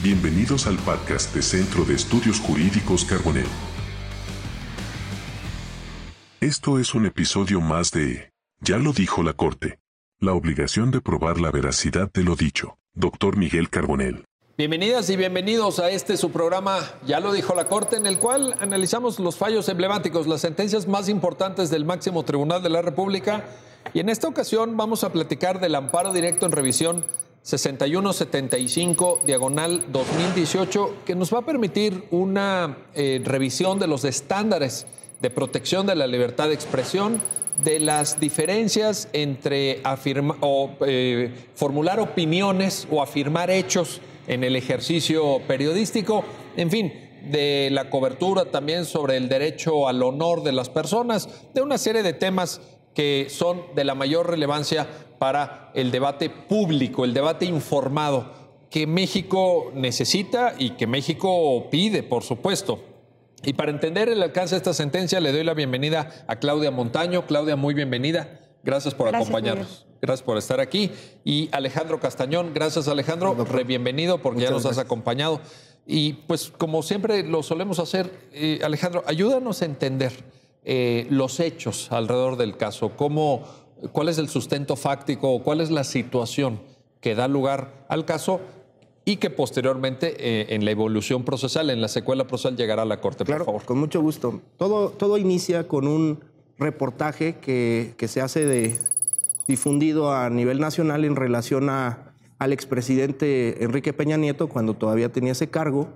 Bienvenidos al podcast de Centro de Estudios Jurídicos Carbonell. Esto es un episodio más de Ya lo dijo la Corte. La obligación de probar la veracidad de lo dicho. Doctor Miguel Carbonell. Bienvenidas y bienvenidos a este su programa, ya lo dijo la Corte, en el cual analizamos los fallos emblemáticos, las sentencias más importantes del máximo tribunal de la República. Y en esta ocasión vamos a platicar del amparo directo en revisión 6175 diagonal 2018, que nos va a permitir una eh, revisión de los estándares de protección de la libertad de expresión, de las diferencias entre o, eh, formular opiniones o afirmar hechos en el ejercicio periodístico, en fin, de la cobertura también sobre el derecho al honor de las personas, de una serie de temas que son de la mayor relevancia para el debate público, el debate informado que México necesita y que México pide, por supuesto. Y para entender el alcance de esta sentencia, le doy la bienvenida a Claudia Montaño. Claudia, muy bienvenida. Gracias por acompañarnos. Gracias por estar aquí. Y Alejandro Castañón, gracias Alejandro, re bienvenido porque ya nos has acompañado. Y pues como siempre lo solemos hacer, eh, Alejandro, ayúdanos a entender eh, los hechos alrededor del caso, cómo, cuál es el sustento fáctico, cuál es la situación que da lugar al caso y que posteriormente eh, en la evolución procesal, en la secuela procesal, llegará a la Corte, claro, por favor. Con mucho gusto. Todo, todo inicia con un reportaje que, que se hace de, difundido a nivel nacional en relación a, al expresidente Enrique Peña Nieto cuando todavía tenía ese cargo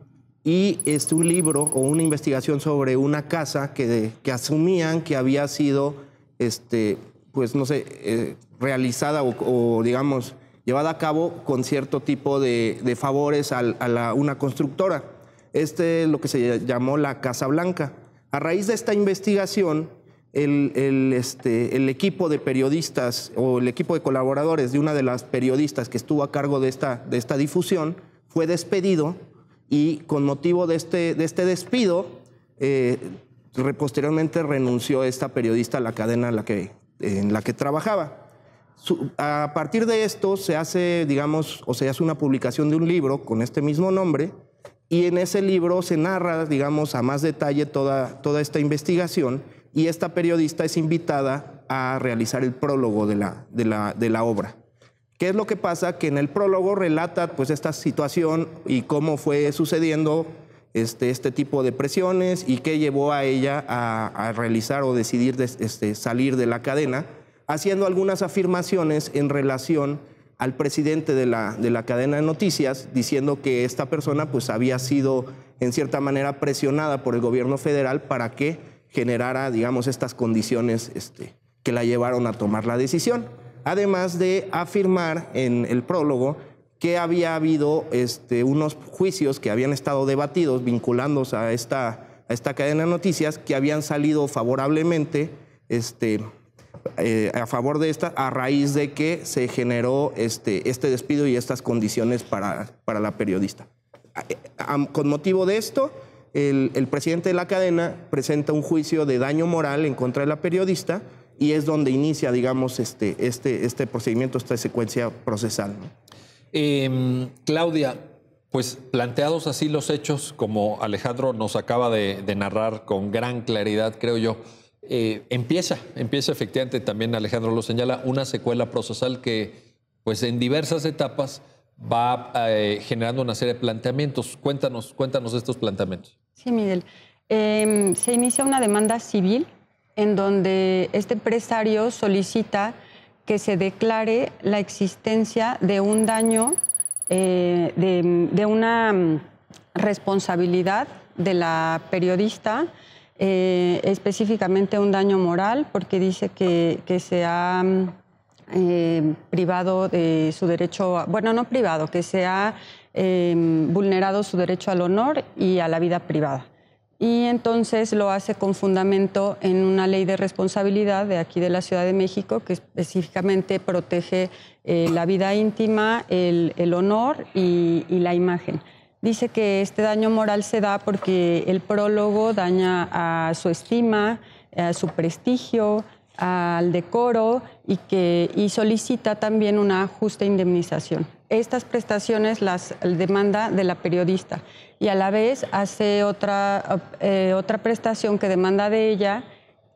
y este, un libro o una investigación sobre una casa que, que asumían que había sido, este, pues no sé, eh, realizada o, digamos, llevada a cabo con cierto tipo de, favores a, a una constructora. Este es lo que se llamó la Casa Blanca. A raíz de esta investigación, el, este, el, equipo de periodistas o el equipo de colaboradores de una de las periodistas que estuvo a cargo de esta, de esta difusión fue despedido y con motivo de este, de este despido, eh, posteriormente renunció esta periodista a la cadena en la que, en la que trabajaba. a partir de esto se hace, digamos, o se hace una publicación de un libro con este mismo nombre y en ese libro se narra, digamos, a más detalle toda, toda esta investigación y esta periodista es invitada a realizar el prólogo de la, de la, de la obra. ¿Qué es lo que pasa? Que en el prólogo relata pues esta situación y cómo fue sucediendo este, este tipo de presiones y qué llevó a ella a, realizar o decidir este, salir de la cadena, haciendo algunas afirmaciones en relación al presidente de la, de la cadena de noticias, diciendo que esta persona pues había sido en cierta manera presionada por el gobierno federal para que generara, digamos, estas condiciones este, que la llevaron a tomar la decisión. Además de afirmar en el prólogo que había habido este, unos juicios que habían estado debatidos vinculándose a esta, a esta cadena de noticias que habían salido favorablemente este, eh, a favor de esta a raíz de que se generó este, este despido y estas condiciones para, para la periodista. Eh, con motivo de esto, el, presidente de la cadena presenta un juicio de daño moral en contra de la periodista y es donde inicia, digamos, este, este, este procedimiento, esta secuencia procesal. Em, Claudia, pues planteados así los hechos, como Alejandro nos acaba de, narrar con gran claridad, creo yo, eh, empieza, empieza efectivamente, también Alejandro lo señala, una secuela procesal que, pues en diversas etapas, va eh, generando una serie de planteamientos. Cuéntanos, cuéntanos estos planteamientos. Sí, Miguel. Em, se inicia una demanda civil en donde este empresario solicita que se declare la existencia de un daño, eh, de, una mm, responsabilidad de la periodista, eh, específicamente un daño moral, porque dice que, se ha mm, eh, privado de su derecho, bueno, no privado, que se ha Em, vulnerado su derecho al honor y a la vida privada. Y entonces lo hace con fundamento en una ley de responsabilidad de aquí de la Ciudad de México que específicamente protege eh, la vida íntima, el, honor y, la imagen. Dice que este daño moral se da porque el prólogo daña a su estima, a su prestigio, al decoro y que y solicita también una justa indemnización. Estas prestaciones las demanda de la periodista y a la vez hace otra, eh, otra prestación que demanda de ella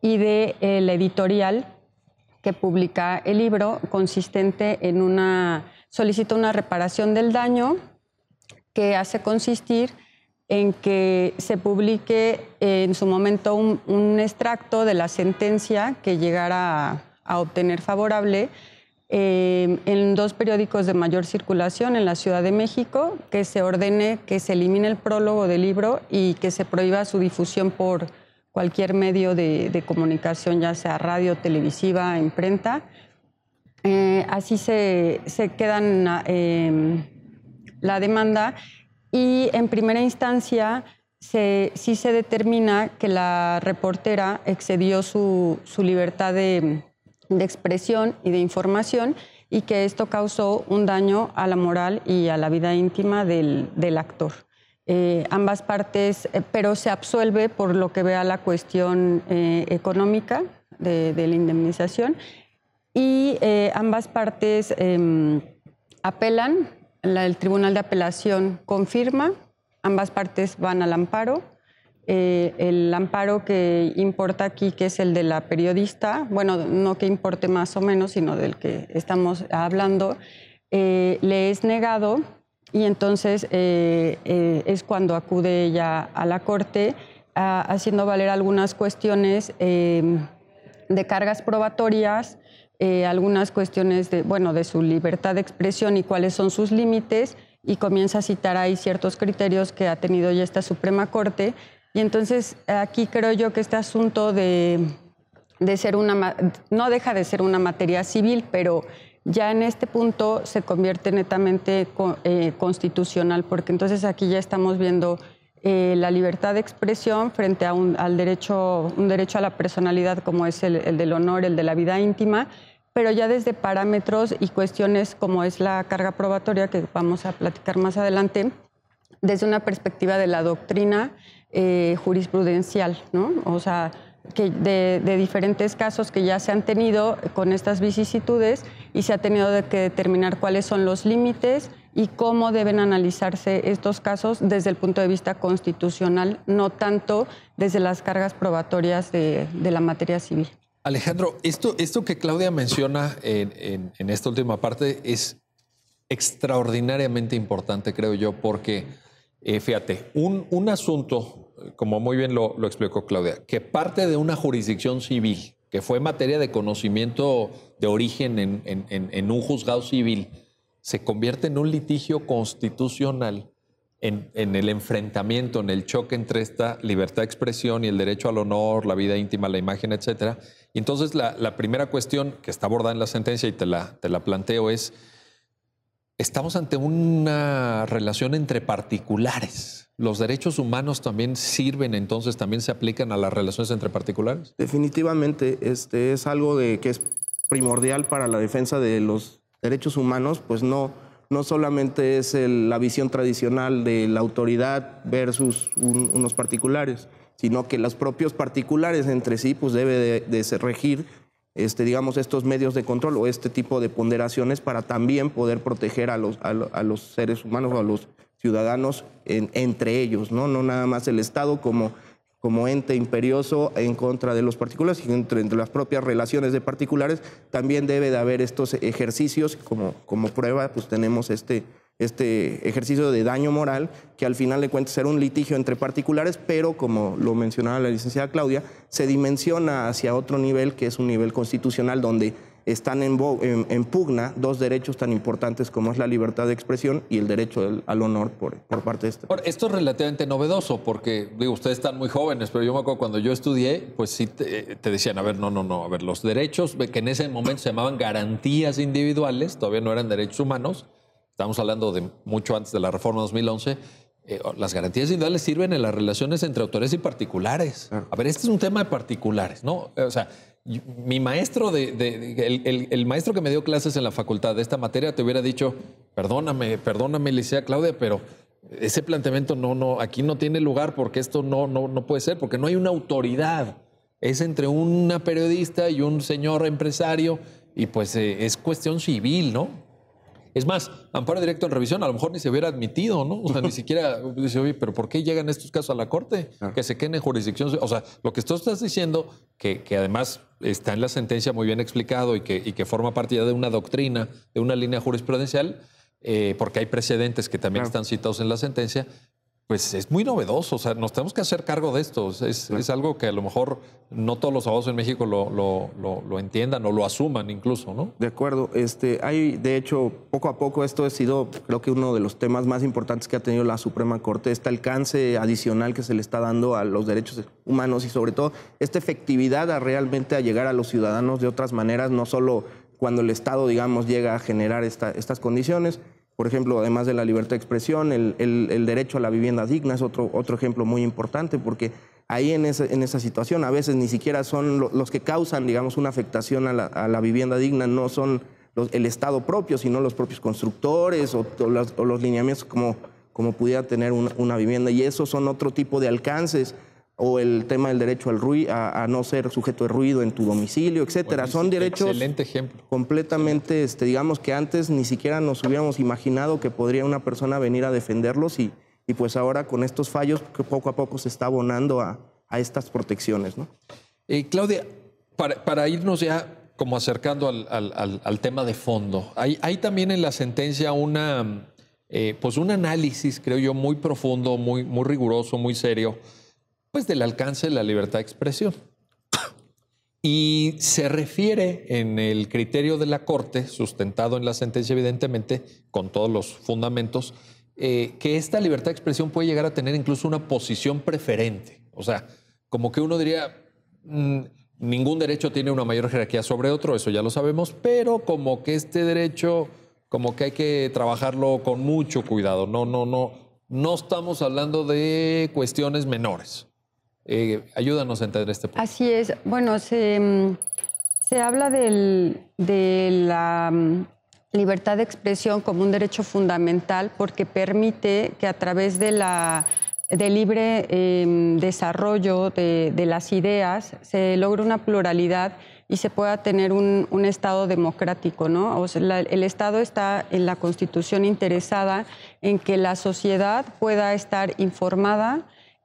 y de eh, la editorial que publica el libro consistente en una solicita una reparación del daño que hace consistir en que se publique en su momento un, extracto de la sentencia que llegara a, obtener favorable eh, en dos periódicos de mayor circulación en la Ciudad de México, que se ordene que se elimine el prólogo del libro y que se prohíba su difusión por cualquier medio de, comunicación, ya sea radio, televisiva, imprenta. Eh, así se, se quedan eh, la demanda y en primera instancia sí se determina que la reportera excedió su, libertad de, expresión y de información y que esto causó un daño a la moral y a la vida íntima del, actor. Eh, ambas partes, eh, pero se absuelve por lo que vea la cuestión eh, económica de, la indemnización y ambas partes em, apelan el Tribunal de Apelación confirma, ambas partes van al amparo. Eh, el amparo que importa aquí, que es el de la periodista, bueno, no que importe más o menos, sino del que estamos hablando, eh, le es negado y entonces eh, es cuando acude ella a la Corte haciendo valer algunas cuestiones de cargas probatorias eh, algunas cuestiones de, bueno, de su libertad de expresión y cuáles son sus límites y comienza a citar ahí ciertos criterios que ha tenido ya esta Suprema Corte. Y entonces aquí creo yo que este asunto de, de ser una, no deja de ser una materia civil, pero ya en este punto se convierte netamente eh, constitucional, porque entonces aquí ya estamos viendo eh, la libertad de expresión frente a un, al derecho, un derecho a la personalidad como es el, del honor, el de la vida íntima, pero ya desde parámetros y cuestiones como es la carga probatoria, que vamos a platicar más adelante, desde una perspectiva de la doctrina eh, jurisprudencial, ¿no? O sea, que de, de, diferentes casos que ya se han tenido con estas vicisitudes y se ha tenido que determinar cuáles son los límites y cómo deben analizarse estos casos desde el punto de vista constitucional, no tanto desde las cargas probatorias de, la materia civil. Alejandro, esto, esto que Claudia menciona en, esta última parte es extraordinariamente importante, creo yo, porque, eh, fíjate, un, un, asunto, como muy bien lo, explicó Claudia, que parte de una jurisdicción civil, que fue materia de conocimiento de origen en, en un juzgado civil, se convierte en un litigio constitucional en, el enfrentamiento, en el choque entre esta libertad de expresión y el derecho al honor, la vida íntima, la imagen, etc. Y entonces la, primera cuestión que está abordada en la sentencia y te la, te la planteo es, estamos ante una relación entre particulares. ¿Los derechos humanos también sirven, entonces también se aplican a las relaciones entre particulares? Definitivamente, este es algo de, que es primordial para la defensa de los derechos humanos, pues no, no solamente es la visión tradicional de la autoridad versus unos particulares, sino que los propios particulares entre sí, pues debe de, regir, este, digamos, estos medios de control o este tipo de ponderaciones para también poder proteger a los, a, los seres humanos o a los ciudadanos entre ellos, ¿no? No nada más el Estado como como ente imperioso en contra de los particulares y entre, las propias relaciones de particulares, también debe de haber estos ejercicios, como, como prueba, pues tenemos este, este ejercicio de daño moral, que al final de cuentas será un litigio entre particulares, pero como lo mencionaba la licenciada Claudia, se dimensiona hacia otro nivel, que es un nivel constitucional donde están en, pugna dos derechos tan importantes como es la libertad de expresión y el derecho al, honor por, por parte de este. Esto es relativamente novedoso porque, digo, ustedes están muy jóvenes, pero yo me acuerdo cuando yo estudié, pues sí te, decían, a ver, no, no, no, a ver, los derechos que en ese momento se llamaban garantías individuales, todavía no eran derechos humanos, estamos hablando de mucho antes de la reforma 2011, eh, las garantías individuales sirven en las relaciones entre autores y particulares. A ver, este es un tema de particulares, ¿no? O sea, mi maestro, de, el, maestro que me dio clases en la facultad de esta materia te hubiera dicho, perdóname, perdóname, Licea Claudia, pero ese planteamiento aquí no tiene lugar porque esto no puede ser, porque no hay una autoridad Es entre una periodista y un señor empresario y pues eh, es cuestión civil, ¿no? Es más, amparo directo en revisión, a lo mejor ni se hubiera admitido, ¿no? O sea, ni siquiera dice, oye, pero ¿por qué llegan estos casos a la Corte? Que se queden en jurisdicción. O sea, lo que tú estás diciendo, que, que además está en la sentencia muy bien explicado y que, y que forma parte ya de una doctrina, de una línea jurisprudencial, eh, porque hay precedentes que también están citados en la sentencia, pues es muy novedoso, o sea, nos tenemos que hacer cargo de esto. Es, es algo que a lo mejor no todos los abogados en México lo, lo, lo, entiendan o lo asuman incluso, ¿no? De acuerdo. Este, hay, de hecho, poco a poco esto ha sido, creo que uno de los temas más importantes que ha tenido la Suprema Corte, este alcance adicional que se le está dando a los derechos humanos y sobre todo esta efectividad a realmente a llegar a los ciudadanos de otras maneras, no solo cuando el Estado, digamos, llega a generar esta, estas condiciones, por ejemplo, además de la libertad de expresión, el, derecho a la vivienda digna es otro, otro ejemplo muy importante porque ahí en, en esa situación a veces ni siquiera son los que causan, digamos, una afectación a la, vivienda digna, no son el Estado propio, sino los propios constructores o, los, lineamientos como, como pudiera tener una vivienda. Y esos son otro tipo de alcances o el tema del derecho al ruido, a, no ser sujeto de ruido en tu domicilio, etcétera. Son derechos excelente ejemplo. completamente, este, digamos que antes ni siquiera nos hubiéramos imaginado que podría una persona venir a defenderlos y, y pues ahora con estos fallos que poco a poco se está abonando a, a estas protecciones. ¿no? Eh, Claudia, para, para, irnos ya como acercando al, al, al tema de fondo, hay, hay, también en la sentencia una, eh, pues un análisis, creo yo, muy profundo, muy, muy riguroso, muy serio pues del alcance de la libertad de expresión. Y se refiere en el criterio de la Corte, sustentado en la sentencia evidentemente, con todos los fundamentos, eh, que esta libertad de expresión puede llegar a tener incluso una posición preferente. O sea, como que uno diría, mm, ningún derecho tiene una mayor jerarquía sobre otro, eso ya lo sabemos, pero como que este derecho, como que hay que trabajarlo con mucho cuidado. No, no, no, no estamos hablando de cuestiones menores. Eh, ayúdanos a entender este punto. Así es. Bueno, se, mm, se habla de la mm, libertad de expresión como un derecho fundamental porque permite que a través de la del libre em, desarrollo de, las ideas se logre una pluralidad y se pueda tener un, Estado democrático. ¿no? O sea, el Estado está en la Constitución interesada en que la sociedad pueda estar informada,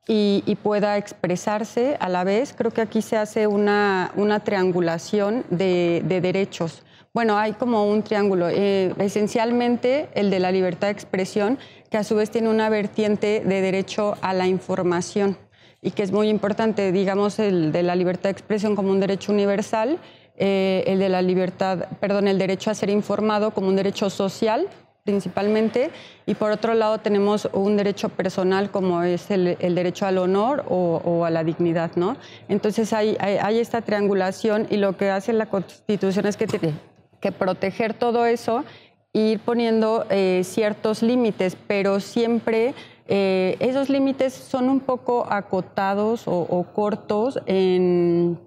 y, pueda expresarse a la vez. Creo que aquí se hace una, una triangulación de, derechos. Bueno, hay como un triángulo. Eh, esencialmente el de la libertad de expresión, que a su vez tiene una vertiente de derecho a la información y que es muy importante, digamos, el de la libertad de expresión como un derecho universal, eh, el de la libertad, perdón, el derecho a ser informado como un derecho social principalmente, y por otro lado tenemos un derecho personal como es el, derecho al honor o, a la dignidad, ¿no? Entonces hay, hay, esta triangulación y lo que hace la Constitución es que tiene que proteger todo eso e ir poniendo eh, ciertos límites, pero siempre eh, esos límites son un poco acotados o, cortos en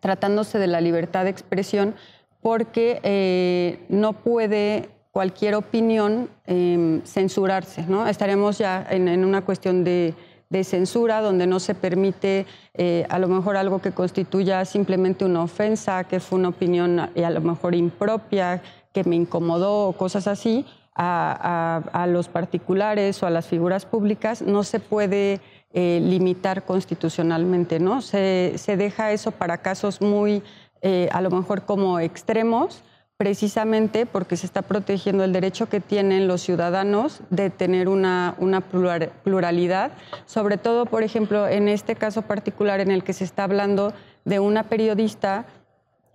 tratándose de la libertad de expresión porque eh, no puede cualquier opinión em, censurarse. ¿no? Estaremos ya en, una cuestión de, censura donde no se permite eh, a lo mejor algo que constituya simplemente una ofensa, que fue una opinión y a lo mejor impropia, que me incomodó o cosas así, a, los particulares o a las figuras públicas, no se puede eh, limitar constitucionalmente. ¿no? Se, deja eso para casos muy, eh, a lo mejor como extremos, precisamente porque se está protegiendo el derecho que tienen los ciudadanos de tener una, una, pluralidad, sobre todo, por ejemplo, en este caso particular en el que se está hablando de una periodista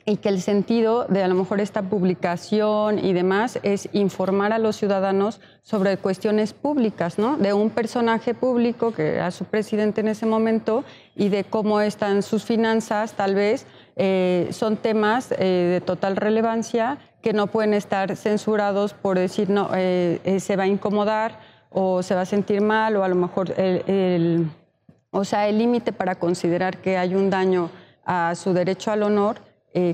y que el sentido de a lo mejor esta publicación y demás es informar a los ciudadanos sobre cuestiones públicas, ¿no? De un personaje público que era su presidente en ese momento y de cómo están sus finanzas, tal vez, eh, son temas eh, de total relevancia que no pueden estar censurados por decir, no, eh, se va a incomodar o se va a sentir mal o a lo mejor el, o sea, el límite para considerar que hay un daño a su derecho al honor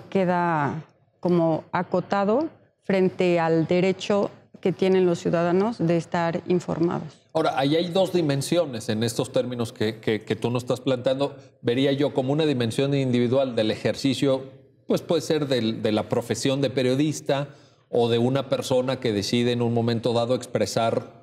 queda como acotado frente al derecho que tienen los ciudadanos de estar informados. Ahora, ahí hay dos dimensiones en estos términos que, tú nos estás planteando. Vería yo como una dimensión individual del ejercicio, pues puede ser de la profesión de periodista o de una persona que decide en un momento dado expresar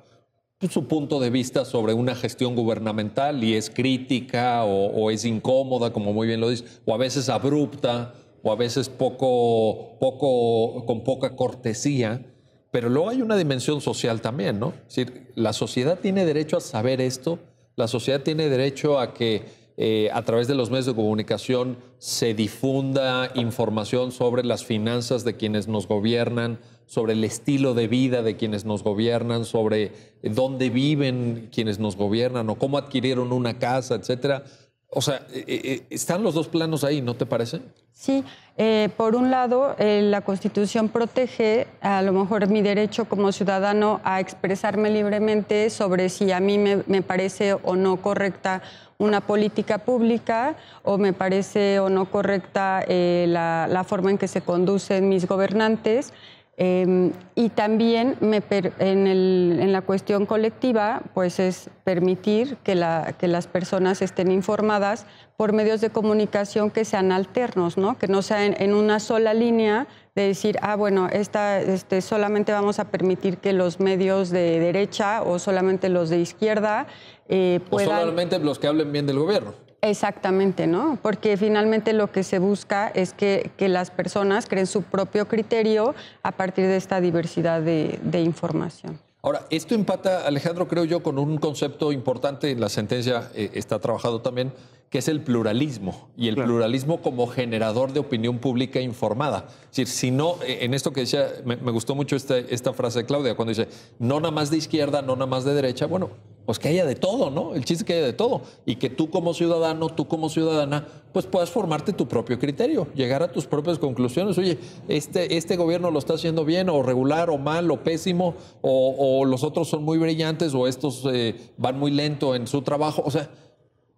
su punto de vista sobre una gestión gubernamental y es crítica o, es incómoda, como muy bien lo dice, o a veces abrupta, o a veces poco, poco, con poca cortesía. Pero luego hay una dimensión social también, ¿no? Es decir, la sociedad tiene derecho a saber esto, la sociedad tiene derecho a que eh, a través de los medios de comunicación se difunda información sobre las finanzas de quienes nos gobiernan, sobre el estilo de vida de quienes nos gobiernan, sobre dónde viven quienes nos gobiernan o cómo adquirieron una casa, etcétera. O sea, eh, eh, están los dos planos ahí, ¿no te parece? Sí, eh, por un lado, la Constitución protege a lo mejor mi derecho como ciudadano a expresarme libremente sobre si a mí me, parece o no correcta una política pública o me parece o no correcta la forma en que se conducen mis gobernantes. Em, y también me en, la cuestión colectiva, pues es permitir que, las personas estén informadas por medios de comunicación que sean alternos, ¿no? que no sean en una sola línea de decir, ah, bueno, esta, este, solamente vamos a permitir que los medios de derecha o solamente los de izquierda eh, puedan... O solamente los que hablen bien del gobierno. Exactamente, ¿no? Porque finalmente lo que se busca es que, las personas creen su propio criterio a partir de esta diversidad de, información. Ahora, esto empata, Alejandro, creo yo, con un concepto importante en la sentencia, eh, está trabajado también, que es el pluralismo y el pluralismo como generador de opinión pública informada. Es decir, si no, eh, en esto que decía, me, gustó mucho esta, esta frase de Claudia, cuando dice, no nada más de izquierda, no nada más de derecha, bueno, pues que haya de todo, ¿no? El chiste que haya de todo y que tú como ciudadano, tú como ciudadana, pues puedas formarte tu propio criterio, llegar a tus propias conclusiones. Oye, este, este gobierno lo está haciendo bien o regular o mal o pésimo o, los otros son muy brillantes o estos eh, van muy lento en su trabajo. O sea,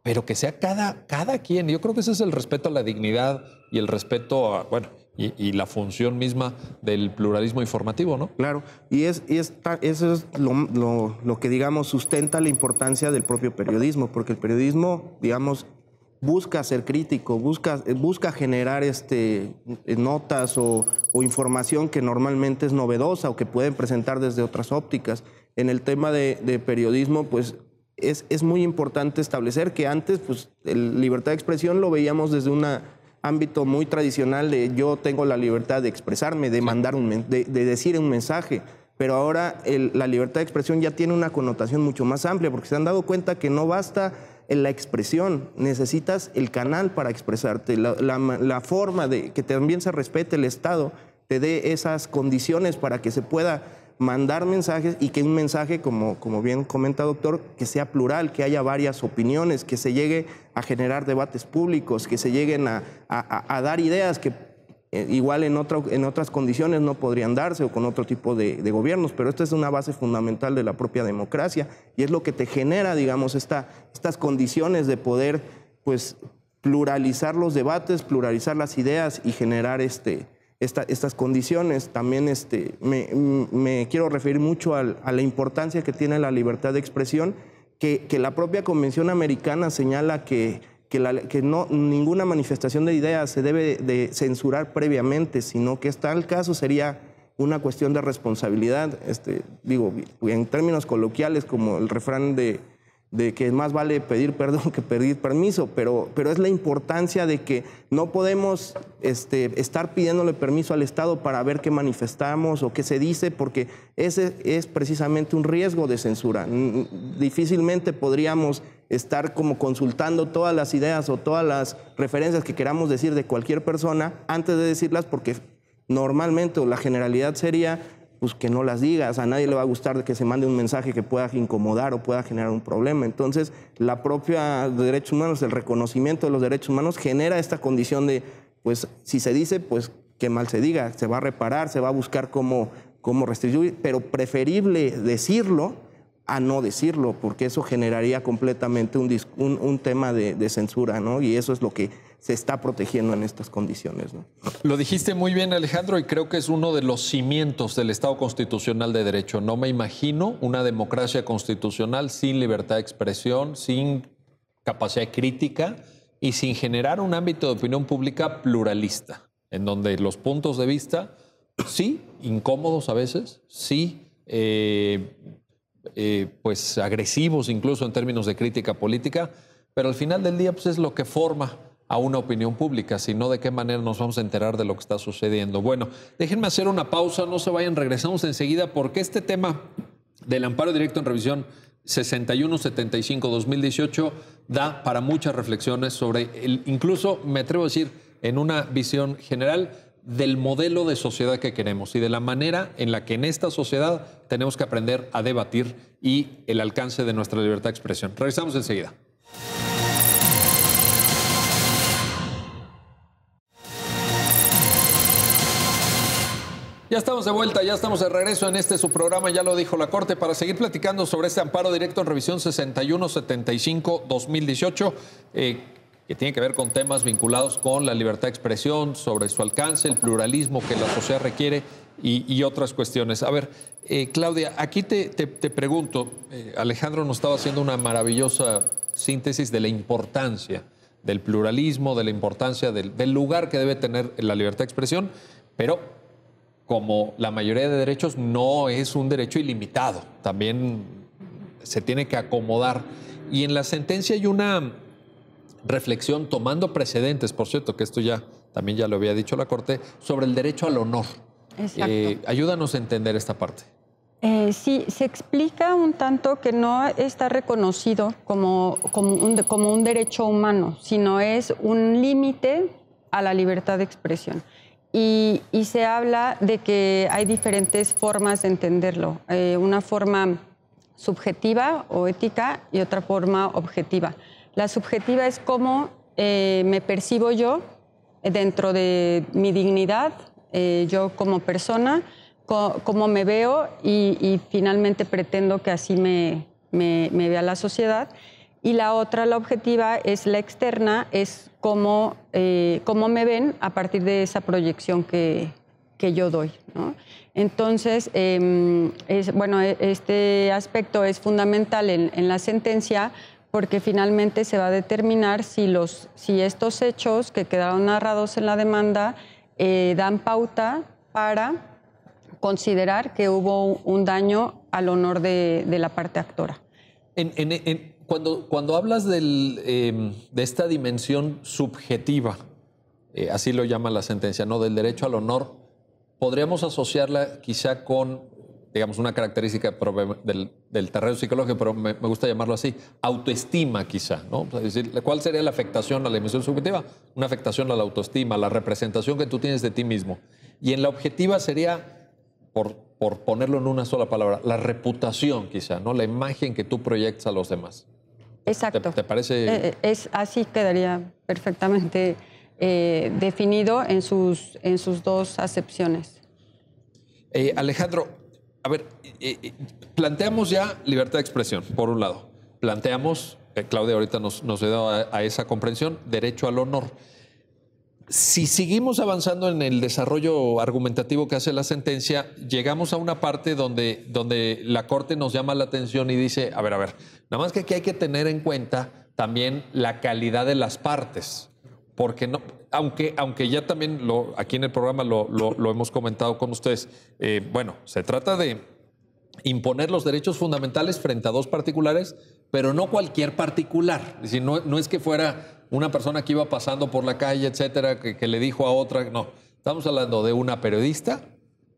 pero que sea cada, cada quien. Yo creo que ese es el respeto a la dignidad y el respeto a, bueno, y, la función misma del pluralismo informativo, ¿no? Claro, y, es, y eso es lo, lo, que, digamos, sustenta la importancia del propio periodismo, porque el periodismo, digamos, busca ser crítico, busca, busca generar este, notas o, o, información que normalmente es novedosa o que pueden presentar desde otras ópticas. En el tema de, de periodismo, pues es, es, muy importante establecer que antes, pues, el libertad de expresión lo veíamos desde un ámbito muy tradicional de yo tengo la libertad de expresarme, de mandar un, de, de decir un mensaje. Pero ahora la libertad de expresión ya tiene una connotación mucho más amplia, porque se han dado cuenta que no basta en la expresión, necesitas el canal para expresarte, la, la forma de que también se respete el Estado, te dé esas condiciones para que se pueda mandar mensajes y que un mensaje, como, como bien comenta doctor, que sea plural, que haya varias opiniones, que se llegue a generar debates públicos, que se lleguen a, dar ideas que eh, igual en, en otras condiciones no podrían darse o con otro tipo de, gobiernos, pero esta es una base fundamental de la propia democracia y es lo que te genera, digamos, esta, estas condiciones de poder, pues, pluralizar los debates, pluralizar las ideas y generar este, estas condiciones. También este, me, quiero referir mucho a la importancia que tiene la libertad de expresión, que, la propia Convención Americana señala que, que, no, ninguna manifestación de ideas se debe de censurar previamente, sino que tal caso sería una cuestión de responsabilidad. Este, digo, en términos coloquiales, como el refrán de de que más vale pedir perdón que pedir permiso, pero, pero es la importancia de que no podemos este, estar pidiéndole permiso al Estado para ver qué manifestamos o qué se dice, porque ese es precisamente un riesgo de censura. Difícilmente podríamos estar como consultando todas las ideas o todas las referencias que queramos decir de cualquier persona antes de decirlas, porque normalmente o la generalidad sería pues que no las digas, a nadie le va a gustar que se mande un mensaje que pueda incomodar o pueda generar un problema. Entonces, la propia derechos humanos, el reconocimiento de los derechos humanos genera esta condición de, pues, si se dice, pues que mal se diga, se va a reparar, se va a buscar cómo, cómo restringir, pero preferible decirlo a no decirlo, porque eso generaría completamente un, un, tema de, de, censura, ¿no? Y eso es lo que se está protegiendo en estas condiciones. ¿no? Lo dijiste muy bien, Alejandro, y creo que es uno de los cimientos del Estado constitucional de derecho. No me imagino una democracia constitucional sin libertad de expresión, sin capacidad crítica y sin generar un ámbito de opinión pública pluralista, en donde los puntos de vista, sí, incómodos a veces, sí, eh, eh, pues agresivos incluso en términos de crítica política, pero al final del día pues es lo que forma a una opinión pública, sino de qué manera nos vamos a enterar de lo que está sucediendo. Bueno, déjenme hacer una pausa, no se vayan, regresamos enseguida porque este tema del amparo directo en revisión 6175-2018 da para muchas reflexiones sobre, el, incluso me atrevo a decir, en una visión general del modelo de sociedad que queremos y de la manera en la que en esta sociedad tenemos que aprender a debatir y el alcance de nuestra libertad de expresión. Regresamos enseguida. Ya estamos de vuelta, ya estamos de regreso en este su programa, ya lo dijo la Corte, para seguir platicando sobre este amparo directo en revisión 6175-2018, eh, que tiene que ver con temas vinculados con la libertad de expresión, sobre su alcance, el pluralismo que la sociedad requiere y, otras cuestiones. A ver, eh, Claudia, aquí te, pregunto, eh, Alejandro nos estaba haciendo una maravillosa síntesis de la importancia del pluralismo, de la importancia del lugar que debe tener la libertad de expresión, pero como la mayoría de derechos, no es un derecho ilimitado. También se tiene que acomodar. Y en la sentencia hay una reflexión tomando precedentes, por cierto, que esto ya también ya lo había dicho la Corte, sobre el derecho al honor. Eh, ayúdanos a entender esta parte. Eh, sí, se explica un tanto que no está reconocido como, como, un, como un derecho humano, sino es un límite a la libertad de expresión. Y, se habla de que hay diferentes formas de entenderlo. Eh, una forma subjetiva o ética y otra forma objetiva. La subjetiva es cómo eh, me percibo yo dentro de mi dignidad, eh, yo como persona, cómo me veo y, finalmente pretendo que así me, vea la sociedad. Y la otra, la objetiva, es la externa, es cómo, eh, cómo me ven a partir de esa proyección que, que yo doy. ¿no? Entonces, em, es, bueno, e, este aspecto es fundamental en, en, la sentencia porque finalmente se va a determinar si, los, si estos hechos que quedaron narrados en la demanda eh, dan pauta para considerar que hubo un daño al honor de, de la parte actora. En, en, cuando, cuando hablas em, de esta dimensión subjetiva, eh, así lo llama la sentencia, ¿no? Del derecho al honor, podríamos asociarla quizá con, digamos, una característica del, terreno psicológico, pero me, gusta llamarlo así, autoestima quizá, ¿no? Es decir, ¿cuál sería la afectación a la dimensión subjetiva? Una afectación a la autoestima, la representación que tú tienes de ti mismo. Y en la objetiva sería, por, por ponerlo en una sola palabra, la reputación quizá, ¿no? La imagen que tú proyectas a los demás. Exacto. ¿Te, parece? Eh, eh, es, así quedaría perfectamente eh, definido en sus, en sus dos acepciones. Alejandro, a ver, planteamos ya libertad de expresión, por un lado. Planteamos, Claudia ahorita nos, nos dio a esa comprensión, derecho al honor. Si seguimos avanzando en el desarrollo argumentativo que hace la sentencia, llegamos a una parte donde, donde la Corte nos llama la atención y dice, a ver, a ver, nada más que aquí hay que tener en cuenta también la calidad de las partes, porque no, aunque, aunque ya también lo, aquí en el programa lo, lo, hemos comentado con ustedes, eh, bueno, se trata de imponer los derechos fundamentales frente a dos particulares, pero no cualquier particular. Es decir, no, es que fuera una persona que iba pasando por la calle, etcétera, que, le dijo a otra, no, estamos hablando de una periodista,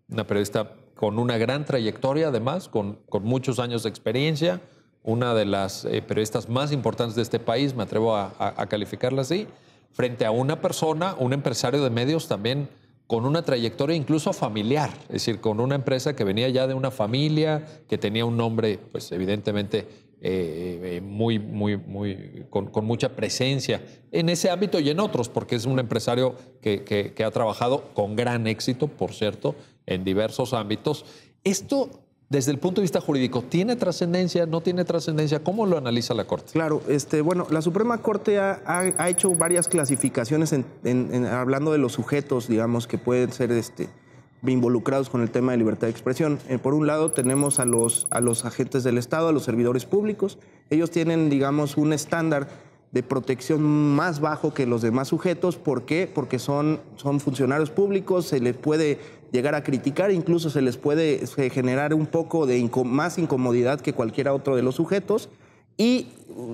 una periodista con una gran trayectoria además, con, muchos años de experiencia, una de las eh, periodistas más importantes de este país, me atrevo a, a, calificarla así, frente a una persona, un empresario de medios también con una trayectoria incluso familiar, es decir, con una empresa que venía ya de una familia, que tenía un nombre, pues evidentemente eh, eh, muy, muy, muy, con, mucha presencia en ese ámbito y en otros, porque es un empresario que, que, ha trabajado con gran éxito, por cierto, en diversos ámbitos. Esto desde el punto de vista jurídico, ¿tiene trascendencia? ¿No tiene trascendencia? ¿Cómo lo analiza la Corte? Claro, este, bueno, la Suprema Corte ha, ha- hecho varias clasificaciones hablando de los sujetos, digamos, que pueden ser este, involucrados con el tema de libertad de expresión. Eh, por un lado tenemos a los, a los agentes del Estado, a los servidores públicos. Ellos tienen, digamos, un estándar de protección más bajo que los demás sujetos. ¿Por qué? Porque son, son funcionarios públicos, se les puede llegar a criticar, incluso se les puede eh, generar un poco de inco- más incomodidad que cualquier otro de los sujetos y,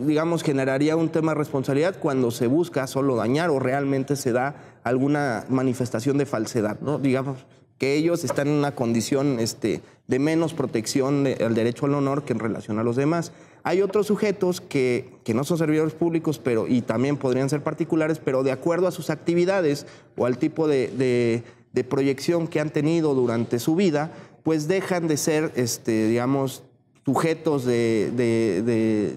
digamos, generaría un tema de responsabilidad cuando se busca solo dañar o realmente se da alguna manifestación de falsedad, ¿no? Digamos que ellos están en una condición este, de menos protección al derecho al honor que en relación a los demás. Hay otros sujetos que, que no son servidores públicos pero, y también podrían ser particulares, pero de acuerdo a sus actividades o al tipo de, de- de proyección que han tenido durante su vida, pues dejan de ser, este, digamos, sujetos de, de- de,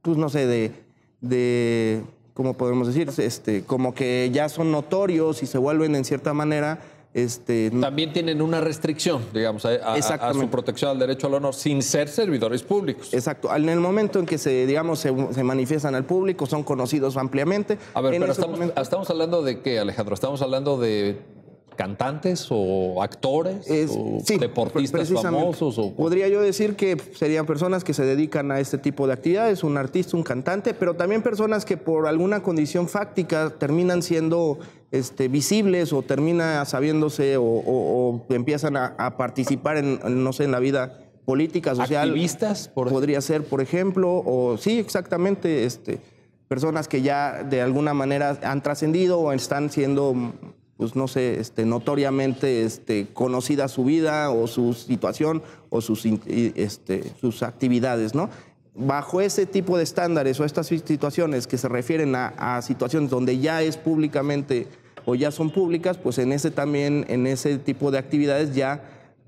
pues no sé, de, de, ¿cómo podemos decir? Este, como que ya son notorios y se vuelven en cierta manera, este, También tienen una restricción, digamos, a, a- a su protección al derecho al honor sin ser servidores públicos. exacto. En el momento en que se, digamos, se, se manifiestan al público, son conocidos ampliamente. A ver, En pero estamos, estamos hablando de qué, Alejandro? ¿Estamos hablando de cantantes o actores Es- o sí, deportistas famosos? O, Podría yo decir que serían personas que se dedican a este tipo de actividades, un artista, un cantante, pero también personas que por alguna condición fáctica terminan siendo este, visibles o termina sabiéndose o, o- o empiezan a, a participar en, no sé, en la vida política, social. activistas, por Podría ser, por ejemplo, o sí, exactamente, este, personas que ya de alguna manera han trascendido o están siendo, pues no sé, este, notoriamente este, conocida su vida o su situación o sus, este, sus actividades, ¿no? Bajo ese tipo de estándares o estas situaciones que se refieren a, a situaciones donde ya es públicamente o ya son públicas, pues en ese también, en ese tipo de actividades ya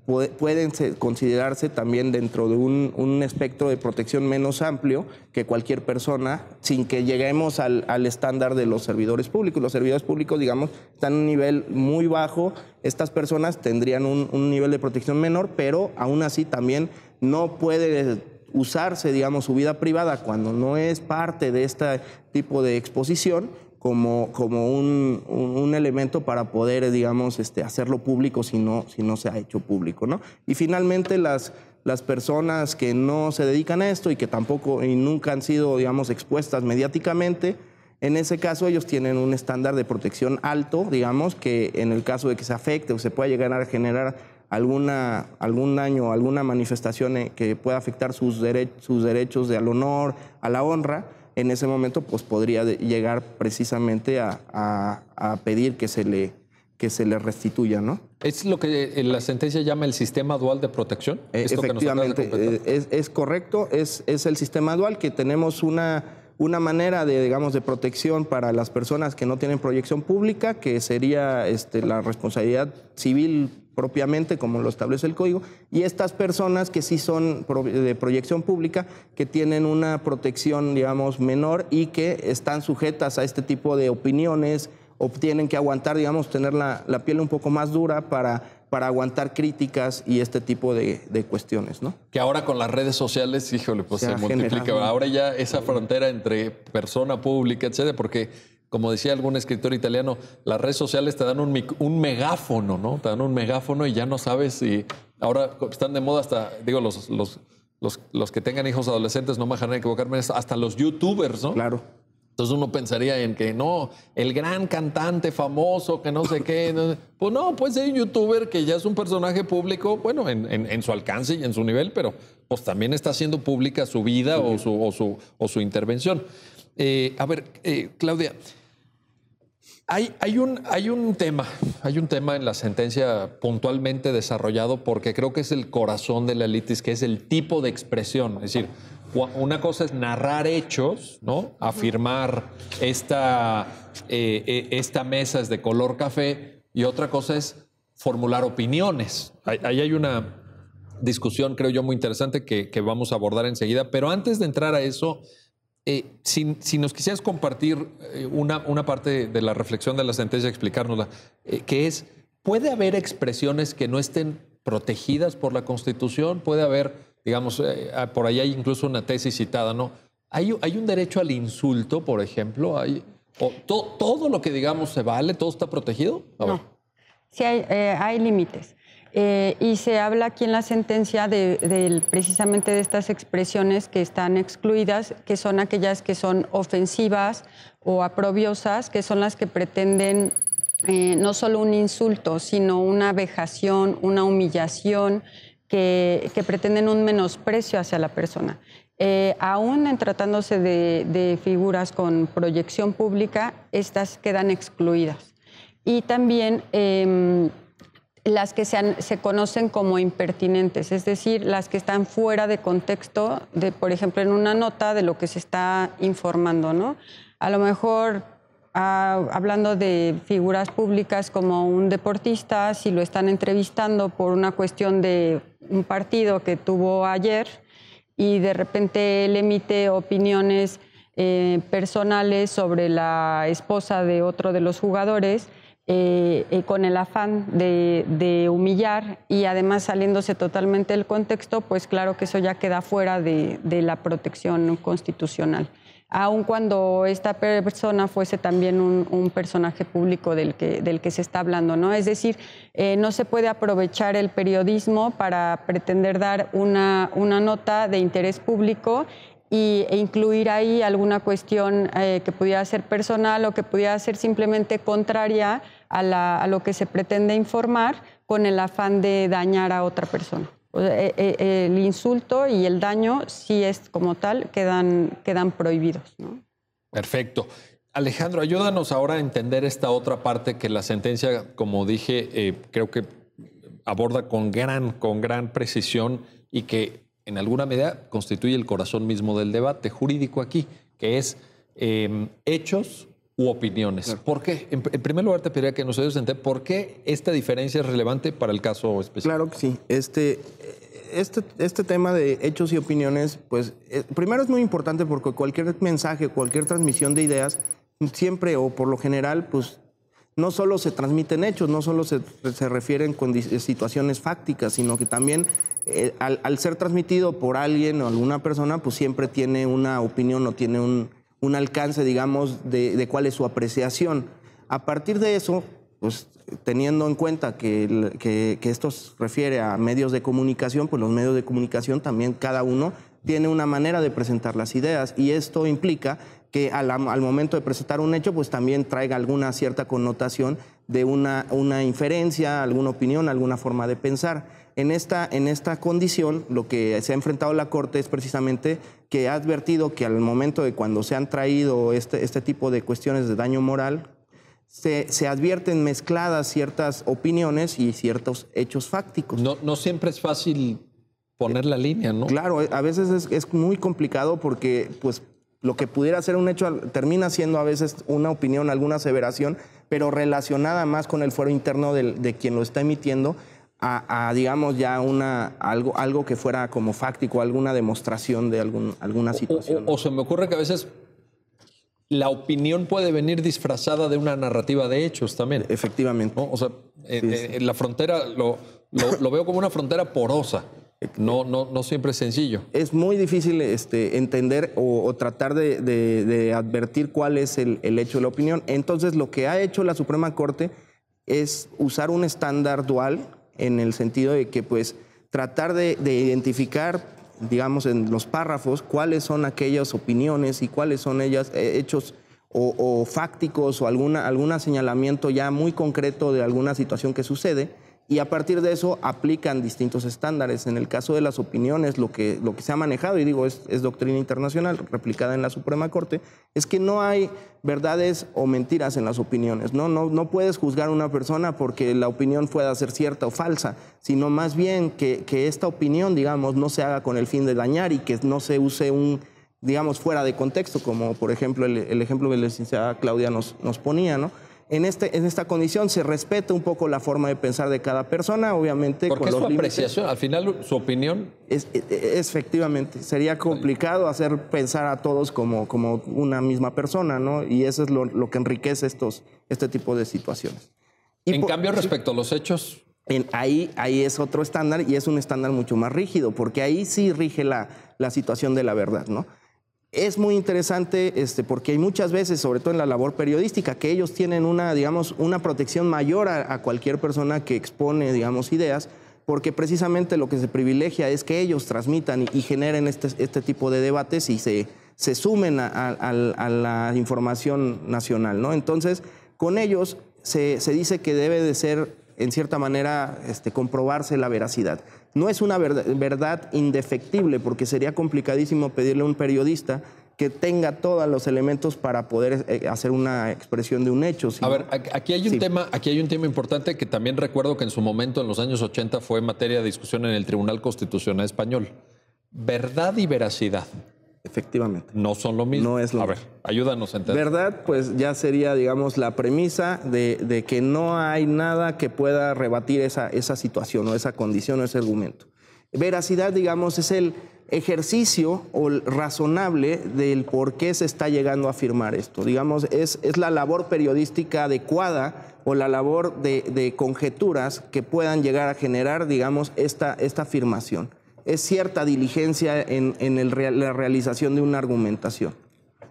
puede- pueden se- considerarse también dentro de un, un espectro de protección menos amplio que cualquier persona, sin que lleguemos al, al estándar de los servidores públicos. Los servidores públicos, digamos, están en un nivel muy bajo. Estas personas tendrían un, un nivel de protección menor, pero aún así también no puede usarse, digamos, su vida privada cuando no es parte de este tipo de exposición como, como un, un- elemento para poder, digamos, este, hacerlo público si no, si no se ha hecho público, ¿no? Y finalmente las, las personas que no se dedican a esto y que tampoco y nunca han sido, digamos, expuestas mediáticamente, en ese caso ellos tienen un estándar de protección alto, digamos, que en el caso de que se afecte o se pueda llegar a generar alguna, algún daño, alguna manifestación eh, que pueda afectar sus, dere- sus derechos de al honor, a la honra, en ese momento pues podría llegar precisamente a, a- a pedir que se le, que se le restituya, ¿no? ¿Es lo que eh, la sentencia llama el sistema dual de protección? Eh, que nos Efectivamente, comentar. eh, es, es correcto, es, es el sistema dual que tenemos una, una manera de, digamos, de protección para las personas que no tienen proyección pública, que sería este, la responsabilidad civil propiamente, como lo establece el código, y estas personas que sí son de proyección pública, que tienen una protección, digamos, menor y que están sujetas a este tipo de opiniones o tienen que aguantar, digamos, tener la, la piel un poco más dura para, para aguantar críticas y este tipo de, de cuestiones, ¿no? Que ahora con las redes sociales, híjole, pues Se se, multiplica. Ahora ya esa frontera entre persona pública, etcétera, porque como decía algún escritor italiano, las redes sociales te dan un, megáfono, ¿no? Te dan un megáfono y ya no sabes si. Ahora están de moda hasta, digo, los, los, los, los que tengan hijos adolescentes, no me dejarán equivocarme, hasta los youtubers, ¿no? Claro. Entonces uno pensaría en que no, el gran cantante famoso, que no sé qué. no- pues no, pues hay un youtuber que ya es un personaje público, bueno, en, en- en su alcance y en su nivel, pero pues también está haciendo pública su vida o su, o su, o su intervención. Eh, a ver, eh, Claudia, hay, hay, un, hay un tema, hay un tema en la sentencia puntualmente desarrollado porque creo que es el corazón de la litis, que es el tipo de expresión. Es decir, una cosa es narrar hechos, ¿no? Afirmar esta, eh, eh, esta mesa es de color café y otra cosa es formular opiniones. Ahí ahí hay una discusión, creo yo, muy interesante que, que vamos a abordar enseguida, pero antes de entrar a eso, eh, si, nos quisieras compartir eh, una, parte de la reflexión de la sentencia, explicárnosla, eh, que es, ¿puede haber expresiones que no estén protegidas por la Constitución? Puede haber, digamos, eh, ah, por ahí hay incluso una tesis citada, ¿no? ¿Hay, un derecho al insulto, por ejemplo? ¿Hay, ¿Todo lo que digamos se vale? ¿Todo está protegido? No. Sí hay, eh, hay límites. Eh, y se habla aquí en la sentencia de, precisamente de estas expresiones que están excluidas, que son aquellas que son ofensivas o aprobiosas, que son las que pretenden eh, no solo un insulto, sino una vejación, una humillación, que, que pretenden un menosprecio hacia la persona. Eh, aún en tratándose de, de figuras con proyección pública, estas quedan excluidas. Y también em, las que se, conocen como impertinentes, es decir, las que están fuera de contexto, de, por ejemplo, en una nota de lo que se está informando, ¿no? A lo mejor, ah, hablando de figuras públicas como un deportista, si lo están entrevistando por una cuestión de un partido que tuvo ayer y de repente él emite opiniones eh, personales sobre la esposa de otro de los jugadores, eh, eh, con el afán de, humillar y además saliéndose totalmente del contexto, pues claro que eso ya queda fuera de, la protección constitucional. Aun cuando esta persona fuese también un, personaje público del que, se está hablando, ¿no? Es decir, eh, no se puede aprovechar el periodismo para pretender dar una, nota de interés público y, e incluir ahí alguna cuestión que pudiera ser personal o que pudiera ser simplemente contraria a, lo que se pretende informar con el afán de dañar a otra persona. Eh, eh, el insulto y el daño, sí es como tal, quedan, quedan prohibidos. Perfecto. Alejandro, ayúdanos ahora a entender esta otra parte que la sentencia, como dije, eh, creo que aborda con gran, con gran precisión y que en alguna medida constituye el corazón mismo del debate jurídico aquí, que es eh, hechos u opiniones. ¿Por qué? En, en primer lugar, te pediría que nos ayudes a entender por qué esta diferencia es relevante para el caso específico. Claro que sí. Este, este, este tema de hechos y opiniones, pues eh, primero es muy importante porque cualquier mensaje, cualquier transmisión de ideas, siempre o por lo general, pues no solo se transmiten hechos, no solo se, se refieren con dis- situaciones fácticas, sino que también eh, al, al ser transmitido por alguien o alguna persona, pues siempre tiene una opinión o tiene un, un alcance, digamos, de, cuál es su apreciación. A partir de eso, pues teniendo en cuenta que, que- que esto refiere a medios de comunicación, pues los medios de comunicación también cada uno tiene una manera de presentar las ideas y esto implica que al, al momento de presentar un hecho, pues también traiga alguna cierta connotación de una, una inferencia, alguna opinión, alguna forma de pensar. En esta, en esta condición, lo que se ha enfrentado la Corte es precisamente que ha advertido que al momento de cuando se han traído este, este tipo de cuestiones de daño moral, se, se advierten mezcladas ciertas opiniones y ciertos hechos fácticos. No, no siempre es fácil poner la línea, ¿no? Claro, a veces es, es muy complicado porque pues, lo que pudiera ser un hecho termina siendo a veces una opinión, alguna aseveración, pero relacionada más con el fuero interno del- de quien lo está emitiendo a, a, digamos, ya una, algo, algo que fuera como fáctico, alguna demostración de algún, alguna situación. O, o se me ocurre que a veces la opinión puede venir disfrazada de una narrativa de hechos también. Efectivamente. ¿no? O sea, eh, eh, la frontera lo, lo- lo veo como una frontera porosa. No, no, no siempre es sencillo. es muy difícil este, entender o, o tratar de, de- de advertir cuál es el, el hecho de la opinión. Entonces, lo que ha hecho la Suprema Corte es usar un estándar dual en el sentido de que, pues, tratar de, de identificar, digamos, en los párrafos cuáles son aquellas opiniones y cuáles son ellas eh, hechos o, o fácticos o alguna, algún señalamiento ya muy concreto de alguna situación que sucede y a partir de eso aplican distintos estándares. En el caso de las opiniones, lo que, lo que se ha manejado, y digo, es, doctrina internacional replicada en la Suprema Corte, es que no hay verdades o mentiras en las opiniones. No, no, no puedes juzgar a una persona porque la opinión pueda ser cierta o falsa, sino más bien que, que esta opinión, digamos, no se haga con el fin de dañar y que no se use un digamos, fuera de contexto, como por ejemplo el, el ejemplo que la licenciada Claudia nos, nos ponía, ¿no? En, este, en esta condición se respeta un poco la forma de pensar de cada persona, obviamente. Porque con es los su límites. apreciación. Al final, su opinión Es, es- es- efectivamente, sería complicado hacer pensar a todos como, como una misma persona, ¿no? Y eso es lo, lo que enriquece estos, este tipo de situaciones. Y En por- cambio, respecto a los hechos, ahí, ahí es otro estándar y es un estándar mucho más rígido, porque ahí sí rige la, la situación de la verdad, ¿no? Es muy interesante este, porque hay muchas veces, sobre todo en la labor periodística, que ellos tienen una, digamos, una protección mayor a, cualquier persona que expone, digamos, ideas, porque precisamente lo que se privilegia es que ellos transmitan y, generen este, este, tipo de debates y se, se sumen a, la información nacional, ¿no? Entonces, con ellos se, se dice que debe de ser en cierta manera, este, comprobarse la veracidad. No es una verdad, indefectible, porque sería complicadísimo pedirle a un periodista que tenga todos los elementos para poder eh, hacer una expresión de un hecho. A ver, aquí hay un tema, aquí hay un tema importante que también recuerdo que en su momento, en los años 80, fue materia de discusión en el Tribunal Constitucional Español. Verdad y veracidad. Efectivamente. No son lo mismo. No es lo A ver, ayúdanos a entender. Verdad, pues ya sería, digamos, la premisa de, que no hay nada que pueda rebatir esa, esa situación o esa condición o ese argumento. Veracidad, digamos, es el ejercicio o razonable del por qué se está llegando a afirmar esto. Digamos, es, es la labor periodística adecuada o la labor de, de, conjeturas que puedan llegar a generar, digamos, esta, esta afirmación es cierta diligencia en, la realización de una argumentación.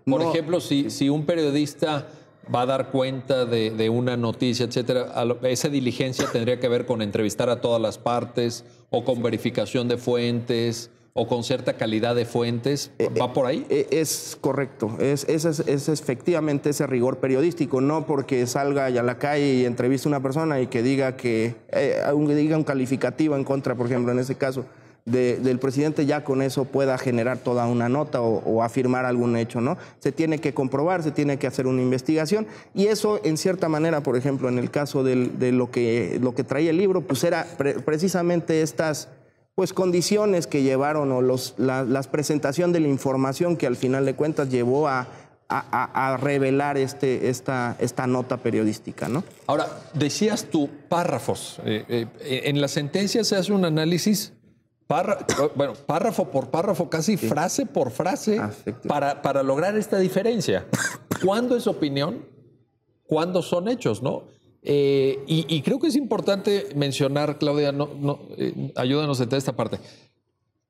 Por ejemplo, si, si, un periodista va a dar cuenta de, una noticia, etcétera, esa diligencia tendría que ver con entrevistar a todas las partes o con verificación de fuentes o con cierta calidad de fuentes. Eh, ¿Va por ahí? Eh, es correcto. Es, es, efectivamente ese rigor periodístico, no porque salga a la calle y entreviste a una persona y que diga que eh, diga un calificativo en contra, por ejemplo, en ese caso del presidente ya con eso pueda generar toda una nota o, afirmar algún hecho, ¿no? Se tiene que comprobar, se tiene que hacer una investigación y eso en cierta manera, por ejemplo, en el caso de lo que, lo que traía el libro, pues era precisamente estas pues condiciones que llevaron o los, la, presentación de la información que al final de cuentas llevó a, a, revelar este, esta, esta nota periodística. ¿no? Ahora, decías tú párrafos. Eh, eh, en la sentencia se hace un análisis bueno, párrafo por párrafo, casi frase por frase, para, para lograr esta diferencia. ¿Cuándo es opinión? ¿Cuándo son hechos? ¿no? Eh, y, creo que es importante mencionar, Claudia, no, no, eh, ayúdanos en esta parte.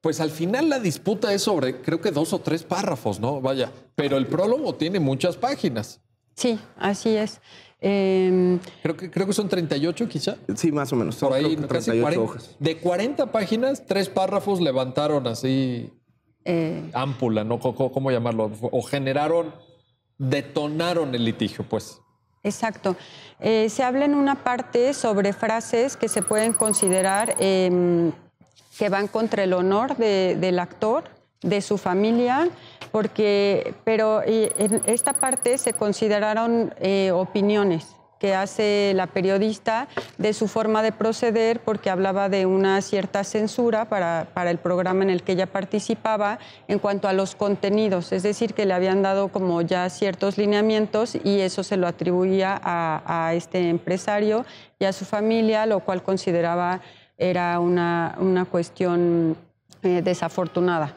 Pues al final la disputa es sobre, creo que dos o tres párrafos, ¿no? Vaya, pero el prólogo tiene muchas páginas. Sí, así es. Em, creo, que, creo que son 38 quizá. Sí, más o menos. Por ahí, casi 40, hojas. De 40 páginas, tres párrafos levantaron así eh. ámpula, ¿no? ¿Cómo, llamarlo? O generaron, detonaron el litigio, pues. Exacto. Eh, se habla en una parte sobre frases que se pueden considerar em, que van contra el honor del actor, de su familia porque, pero en esta parte se consideraron eh, opiniones que hace la periodista de su forma de proceder porque hablaba de una cierta censura para, para, el programa en el que ella participaba en cuanto a los contenidos, es decir, que le habían dado como ya ciertos lineamientos y eso se lo atribuía a, a este empresario y a su familia, lo cual consideraba era una, una cuestión eh, desafortunada.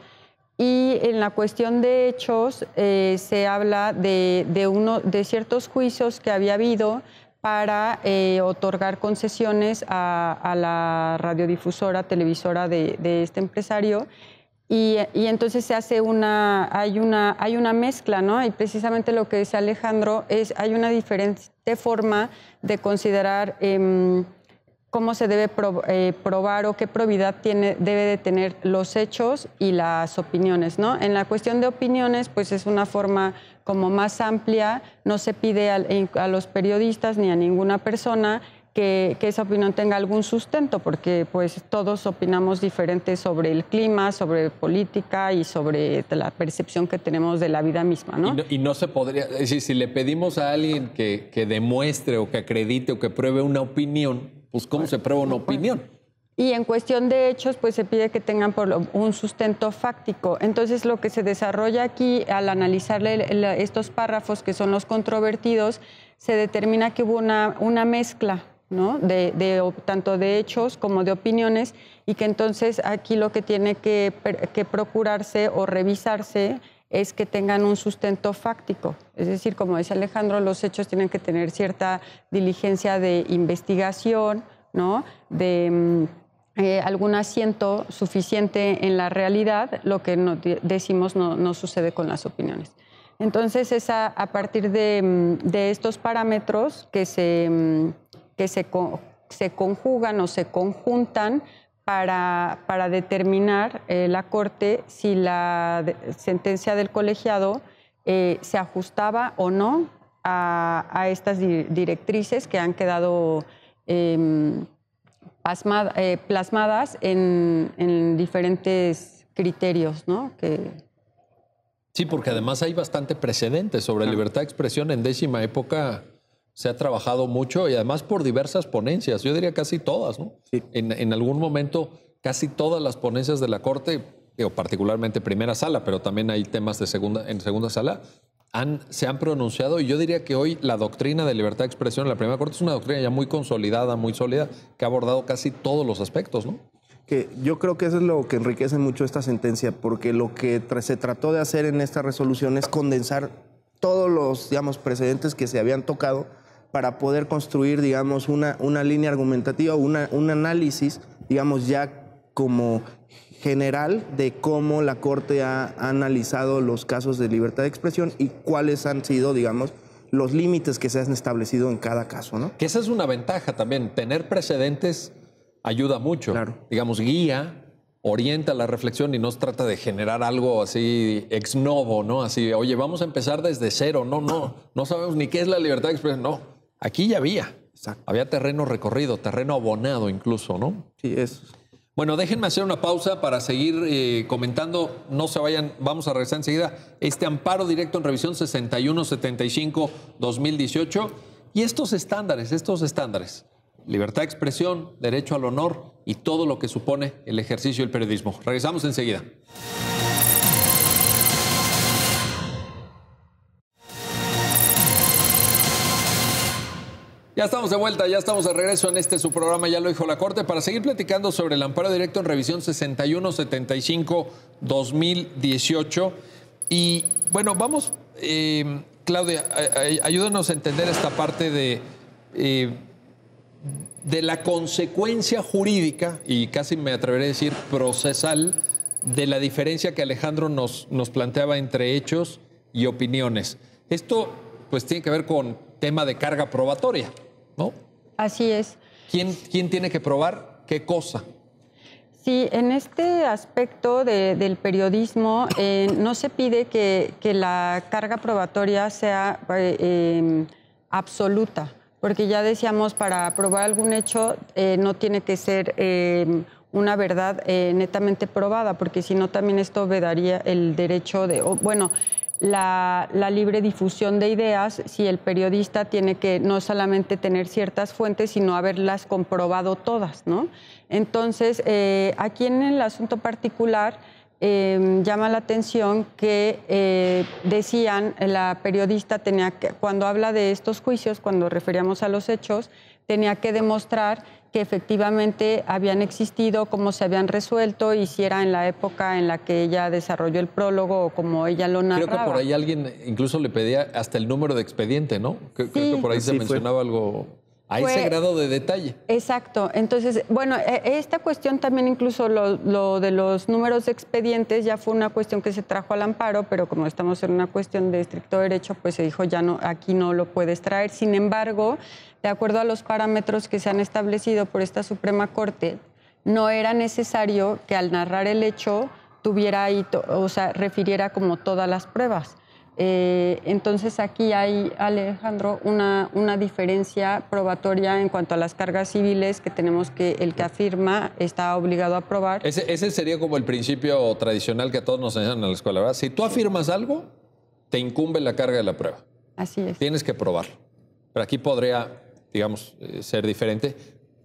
Y en la cuestión de hechos eh, se habla de, uno, de ciertos juicios que había habido para eh, otorgar concesiones a, la radiodifusora, televisora de, este empresario. Y, entonces se hace una hay, una, hay una mezcla, ¿no? Y precisamente lo que dice Alejandro es, hay una diferente forma de considerar... Em, cómo se debe eh, probar o qué probidad tiene, debe de tener los hechos y las opiniones. ¿no? En la cuestión de opiniones, pues es una forma como más amplia, no se pide a, los periodistas ni a ninguna persona que, esa opinión tenga algún sustento, porque pues todos opinamos diferente sobre el clima, sobre política y sobre la percepción que tenemos de la vida misma. ¿no? Y, no, se podría, es decir, si le pedimos a alguien que, que demuestre o que acredite o que pruebe una opinión, pues ¿cómo se prueba una opinión? Y en cuestión de hechos, pues se pide que tengan un sustento fáctico. Entonces, lo que se desarrolla aquí al analizarle estos párrafos que son los controvertidos, se determina que hubo una, una mezcla ¿no? de, tanto de hechos como de opiniones y que entonces aquí lo que tiene que, que procurarse o revisarse es que tengan un sustento fáctico. Es decir, como dice Alejandro, los hechos tienen que tener cierta diligencia de investigación, ¿no? De mm, eh, algún asiento suficiente en la realidad, lo que no decimos no, sucede con las opiniones. Entonces es a, partir de, mm, de, estos parámetros que se, mm, que se, se conjugan o se conjuntan para, para determinar eh, la Corte si la sentencia del colegiado eh, se ajustaba o no a, estas directrices que han quedado em, eh, plasmadas en, diferentes criterios, ¿no? Que... Sí, porque además hay bastante precedentes sobre libertad de expresión en décima época se ha trabajado mucho y además por diversas ponencias, yo diría casi todas, ¿no? En, algún momento casi todas las ponencias de la Corte, o particularmente primera sala, pero también hay temas de segunda, en segunda sala, han, se han pronunciado y yo diría que hoy la doctrina de libertad de expresión en la primera Corte es una doctrina ya muy consolidada, muy sólida, que ha abordado casi todos los aspectos, ¿no? Que yo creo que eso es lo que enriquece mucho esta sentencia, porque lo que se trató de hacer en esta resolución es condensar todos los, digamos, precedentes que se habían tocado para poder construir, digamos, una, una línea argumentativa, una, un análisis, digamos, ya como general de cómo la Corte ha, analizado los casos de libertad de expresión y cuáles han sido, digamos, los límites que se han establecido en cada caso, ¿no? Que esa es una ventaja también. Tener precedentes ayuda mucho. Claro. Digamos, guía, orienta la reflexión y no se trata de generar algo así ex novo, ¿no? Así, oye, vamos a empezar desde cero. No, no, no sabemos ni qué es la libertad de expresión. No, Aquí ya había. Había terreno recorrido, terreno abonado incluso, ¿no? Sí, es. Bueno, déjenme hacer una pausa para seguir eh, comentando. No se vayan, vamos a regresar enseguida. Este amparo directo en revisión 6175-2018 y estos estándares, estos estándares. Libertad de expresión, derecho al honor y todo lo que supone el ejercicio del periodismo. Regresamos enseguida. Ya estamos de vuelta, ya estamos de regreso en este su programa, ya lo dijo la Corte, para seguir platicando sobre el amparo directo en revisión 6175-2018. Y bueno, vamos, eh, Claudia, ayúdanos a entender esta parte de, eh, de la consecuencia jurídica, y casi me atreveré a decir procesal, de la diferencia que Alejandro nos, nos planteaba entre hechos y opiniones. Esto pues tiene que ver con tema de carga probatoria. ¿No? Así es. ¿Quién, quién tiene que probar qué cosa? Sí, en este aspecto del periodismo eh, no se pide que, la carga probatoria sea eh, em, absoluta, porque ya decíamos, para probar algún hecho eh, no tiene que ser em, una verdad netamente probada, porque si no también esto vedaría el derecho de, bueno, la, libre difusión de ideas si el periodista tiene que no solamente tener ciertas fuentes, sino haberlas comprobado todas, ¿no? Entonces, eh, aquí en el asunto particular em, llama la atención que eh, decían, la periodista tenía que, cuando habla de estos juicios, cuando referíamos a los hechos, tenía que demostrar que efectivamente habían existido, cómo se habían resuelto y si era en la época en la que ella desarrolló el prólogo o como ella lo narraba. Creo que por ahí alguien incluso le pedía hasta el número de expediente, ¿no? Creo, que por ahí se mencionaba algo a ese grado de detalle. Exacto. Entonces, bueno, e, esta cuestión también incluso lo, de los números de expedientes ya fue una cuestión que se trajo al amparo, pero como estamos en una cuestión de estricto derecho, pues se dijo ya no, aquí no lo puedes traer. Sin embargo, de acuerdo a los parámetros que se han establecido por esta Suprema Corte, no era necesario que al narrar el hecho tuviera ahí, o sea, refiriera como todas las pruebas. Eh, entonces aquí hay, Alejandro, una, una, diferencia probatoria en cuanto a las cargas civiles que tenemos que el que afirma está obligado a probar. Ese, ese sería como el principio tradicional que a todos nos enseñan en la escuela, ¿verdad? Si tú afirmas algo, te incumbe la carga de la prueba. Así es. Tienes que probarlo. Pero aquí podría, digamos, eh, ser diferente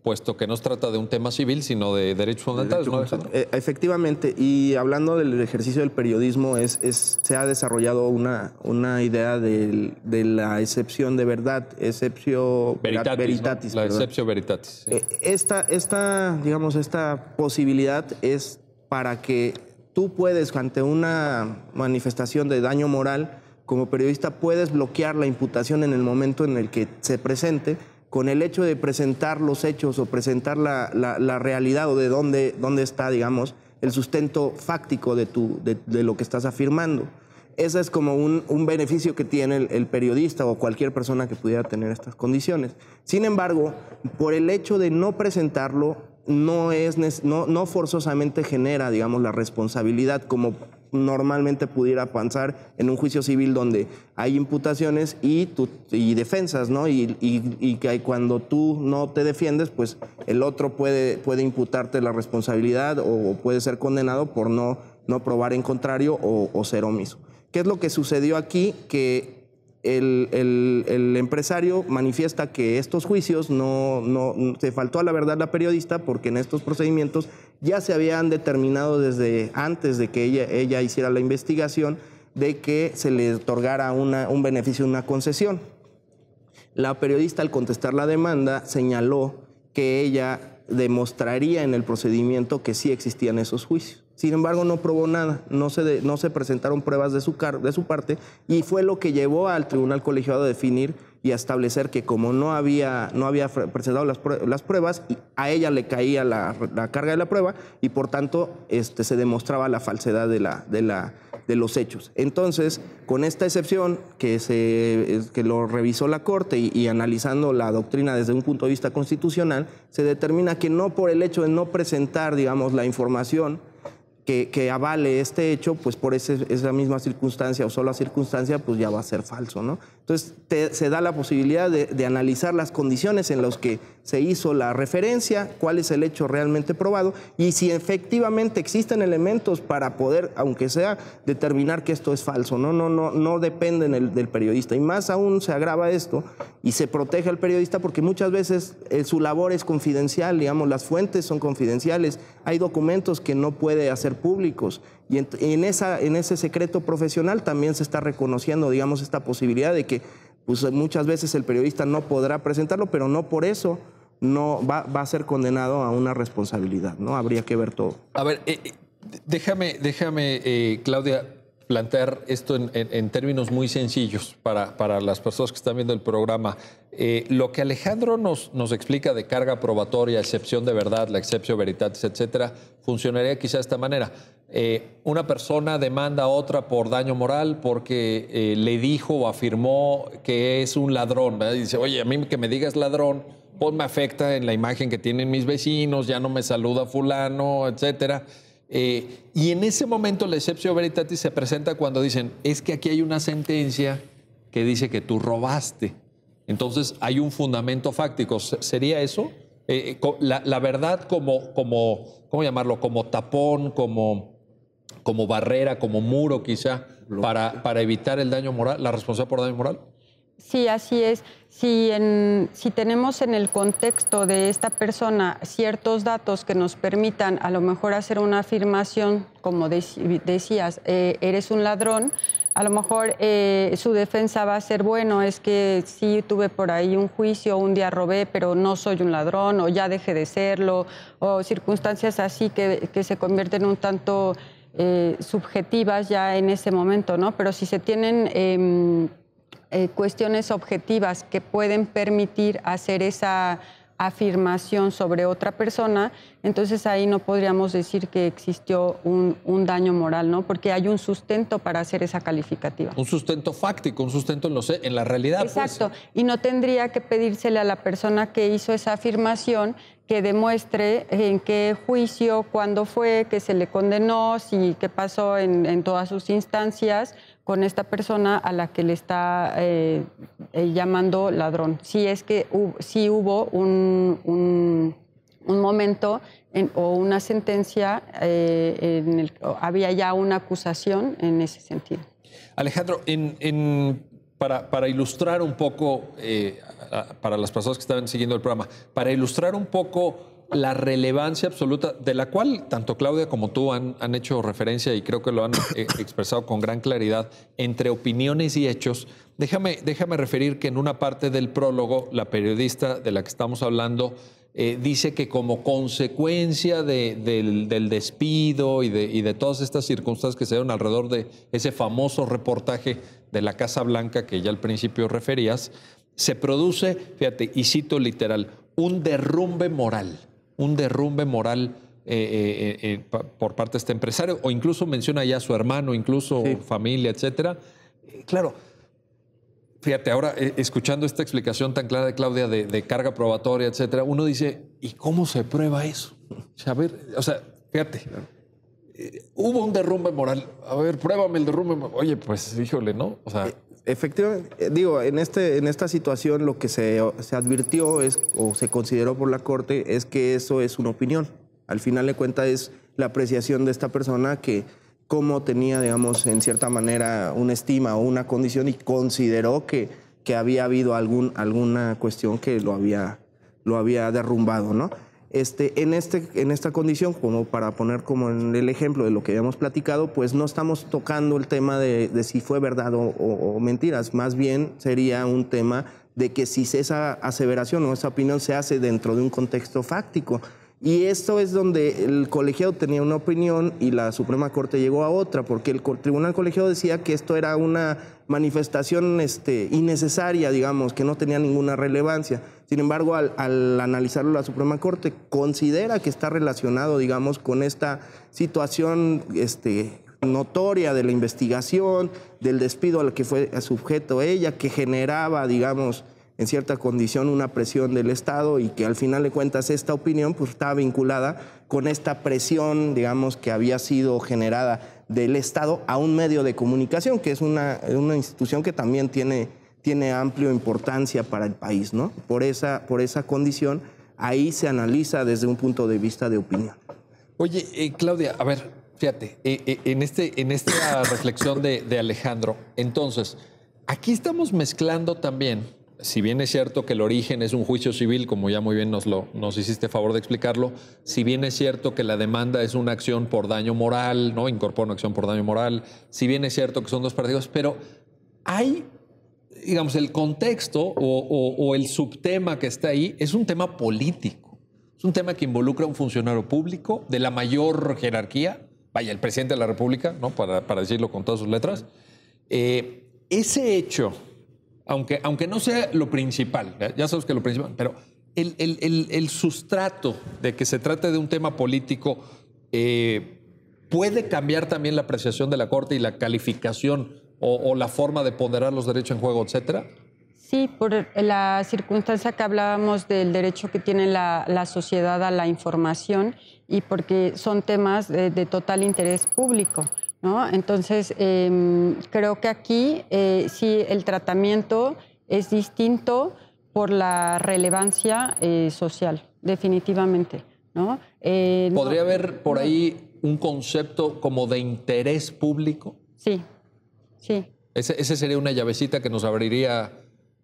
puesto que no se trata de un tema civil, sino de derechos fundamentales. Eh, efectivamente, y hablando del ejercicio del periodismo, es, se ha desarrollado una, una idea de, la excepción de verdad, excepción veritatis. La excepción veritatis. Eh, esta, esta, digamos, esta posibilidad es para que tú puedes, ante una manifestación de daño moral, como periodista puedes bloquear la imputación en el momento en el que se presente con el hecho de presentar los hechos o presentar la, la, realidad o de dónde, dónde está, digamos, el sustento fáctico de, tu, de, lo que estás afirmando. Ese es como un, un beneficio que tiene el, periodista o cualquier persona que pudiera tener estas condiciones. Sin embargo, por el hecho de no presentarlo, no, es, no, no forzosamente genera, digamos, la responsabilidad como normalmente pudiera pasar en un juicio civil donde hay imputaciones y, y defensas, ¿no? Y, que cuando tú no te defiendes, pues el otro puede, puede imputarte la responsabilidad o, puede ser condenado por no, no probar en contrario o, ser omiso. ¿Qué es lo que sucedió aquí? Que el, empresario manifiesta que estos juicios no, se faltó a la verdad la periodista porque en estos procedimientos ya se habían determinado desde antes de que ella, hiciera la investigación de que se le otorgara un beneficio, una concesión. La periodista al contestar la demanda señaló que ella demostraría en el procedimiento que sí existían esos juicios. Sin embargo, no probó nada, no se, presentaron pruebas de su, de su parte y fue lo que llevó al Tribunal Colegiado a definir y a establecer que como no había, no había presentado las, pruebas, a ella le caía la, carga de la prueba y por tanto este, se demostraba la falsedad de, la, de, la, de los hechos. Entonces, con esta excepción que, se, lo revisó la Corte y, y analizando la doctrina desde un punto de vista constitucional, se determina que no por el hecho de no presentar, digamos, la información, que, avale este hecho, pues por esa misma circunstancia o sola circunstancia, pues ya va a ser falso, ¿no? Entonces se da la posibilidad de, analizar las condiciones en las que se hizo la referencia, cuál es el hecho realmente probado y si efectivamente existen elementos para poder, aunque sea, determinar que esto es falso, no, no, no, no depende del, periodista. Y más aún se agrava esto y se protege al periodista porque muchas veces eh, su labor es confidencial, digamos, las fuentes son confidenciales, hay documentos que no puede hacer públicos y en, esa, en ese secreto profesional también se está reconociendo, digamos, esta posibilidad de que pues, muchas veces el periodista no podrá presentarlo, pero no por eso no va, a ser condenado a una responsabilidad, ¿no? Habría que ver todo. A ver, eh, eh, déjame, déjame eh, Claudia, plantear esto en, términos muy sencillos para, para, las personas que están viendo el programa. lo que Alejandro nos, nos explica de carga probatoria, excepción de verdad, la excepción veritatis, etcétera, funcionaría quizá de esta manera. Eh, una persona demanda a otra por daño moral porque eh, le dijo o afirmó que es un ladrón. dice, oye, a mí que me digas ladrón, pues me afecta en la imagen que tienen mis vecinos, ya no me saluda fulano, etc. Eh, y en ese momento la excepción veritatis se presenta cuando dicen, es que aquí hay una sentencia que dice que tú robaste. Entonces hay un fundamento fáctico. ¿Sería eso? La, la, verdad como, como, ¿cómo llamarlo? Como tapón, como como barrera, como muro quizá, para, para evitar el daño moral, la responsabilidad por daño moral? Sí, así es. Si, en, si tenemos en el contexto de esta persona ciertos datos que nos permitan a lo mejor hacer una afirmación, como decías, eh, eres un ladrón, a lo mejor eh, su defensa va a ser, bueno, es que sí tuve por ahí un juicio, un día robé, pero no soy un ladrón, o ya dejé de serlo, o circunstancias así que, que se convierten un tanto eh, subjetivas ya en ese momento, ¿no? Pero si se tienen em, eh, cuestiones objetivas que pueden permitir hacer esa afirmación sobre otra persona, entonces ahí no podríamos decir que existió un, daño moral, ¿no? Porque hay un sustento para hacer esa calificativa. Un sustento fáctico, un sustento en, en la realidad. Pues. Exacto, y no tendría que pedírsele a la persona que hizo esa afirmación que demuestre en qué juicio, cuándo fue, que se le condenó, si qué pasó en, todas sus instancias con esta persona a la que le está eh, eh, llamando ladrón. Si es que sí hubo un, momento o una sentencia, eh, en el, había ya una acusación en ese sentido. Alejandro, para, para, ilustrar un poco para las personas que estaban siguiendo el programa, para ilustrar un poco la relevancia absoluta de la cual tanto Claudia como tú han, han hecho referencia y creo que lo han eh, expresado con gran claridad entre opiniones y hechos. Déjame, déjame referir que en una parte del prólogo, la periodista de la que estamos hablando eh, dice que como consecuencia del, despido y de, y de, todas estas circunstancias que se dieron alrededor de ese famoso reportaje de la Casa Blanca que ya al principio referías, se produce, fíjate, y cito literal, un derrumbe moral, un derrumbe moral eh, eh, eh, por parte de este empresario, o incluso menciona ya a su hermano, incluso familia, etcétera. Claro, fíjate, ahora escuchando esta explicación tan clara de Claudia de, carga probatoria, etcétera, uno dice, ¿y cómo se prueba eso? A ver, o sea, fíjate. hubo un derrumbe moral. A ver, pruébame el derrumbe. Oye, pues, híjole, ¿no? O sea, Efectivamente, eh, digo, en, este, en esta situación lo que se, advirtió es, o se consideró por la Corte es que eso es una opinión. Al final de cuentas es la apreciación de esta persona que cómo tenía, digamos, en cierta manera una estima o una condición y consideró que, que había habido algún, alguna cuestión que lo había, lo había derrumbado, ¿no? Este, en, este, en esta condición, como para poner como en el ejemplo de lo que habíamos platicado, pues no estamos tocando el tema de, si fue verdad o, mentiras, más bien sería un tema de que si esa aseveración o esa opinión se hace dentro de un contexto fáctico. Y esto es donde el colegiado tenía una opinión y la Suprema Corte llegó a otra, porque el Tribunal Colegiado decía que esto era una manifestación este, innecesaria, digamos, que no tenía ninguna relevancia. Sin embargo, al, analizarlo la Suprema Corte, considera que está relacionado, digamos, con esta situación este, notoria de la investigación, del despido al que fue sujeto ella, que generaba, digamos, en cierta condición una presión del Estado y que al final de cuentas esta opinión pues estaba vinculada con esta presión, digamos, que había sido generada del Estado a un medio de comunicación, que es una, una institución que también tiene tiene amplia importancia para el país, ¿no? Por esa, por esa condición, ahí se analiza desde un punto de vista de opinión. Oye, eh, Claudia, a ver, fíjate, eh, eh, en, este, en esta reflexión de, Alejandro, entonces, aquí estamos mezclando también, si bien es cierto que el origen es un juicio civil, como ya muy bien nos, lo, nos hiciste favor de explicarlo, si bien es cierto que la demanda es una acción por daño moral, ¿no? Incorpora una acción por daño moral, si bien es cierto que son dos partidos, pero hay digamos, el contexto o, el subtema que está ahí es un tema político. Es un tema que involucra a un funcionario público de la mayor jerarquía, vaya, el presidente de la República, ¿no? para, decirlo con todas sus letras. Eh, ese hecho, aunque, aunque no sea lo principal, ya sabes que lo principal, pero el, sustrato de que se trate de un tema político eh, puede cambiar también la apreciación de la Corte y la calificación o, la forma de ponderar los derechos en juego, etcétera? Sí, por la circunstancia que hablábamos del derecho que tiene la, sociedad a la información y porque son temas de, total interés público. ¿No? Entonces, em, creo que aquí eh, sí el tratamiento es distinto por la relevancia eh, social, definitivamente. ¿no? Eh, ¿Podría haber por ahí un concepto como de interés público? Sí, Sí. Ese, sería una llavecita que nos abriría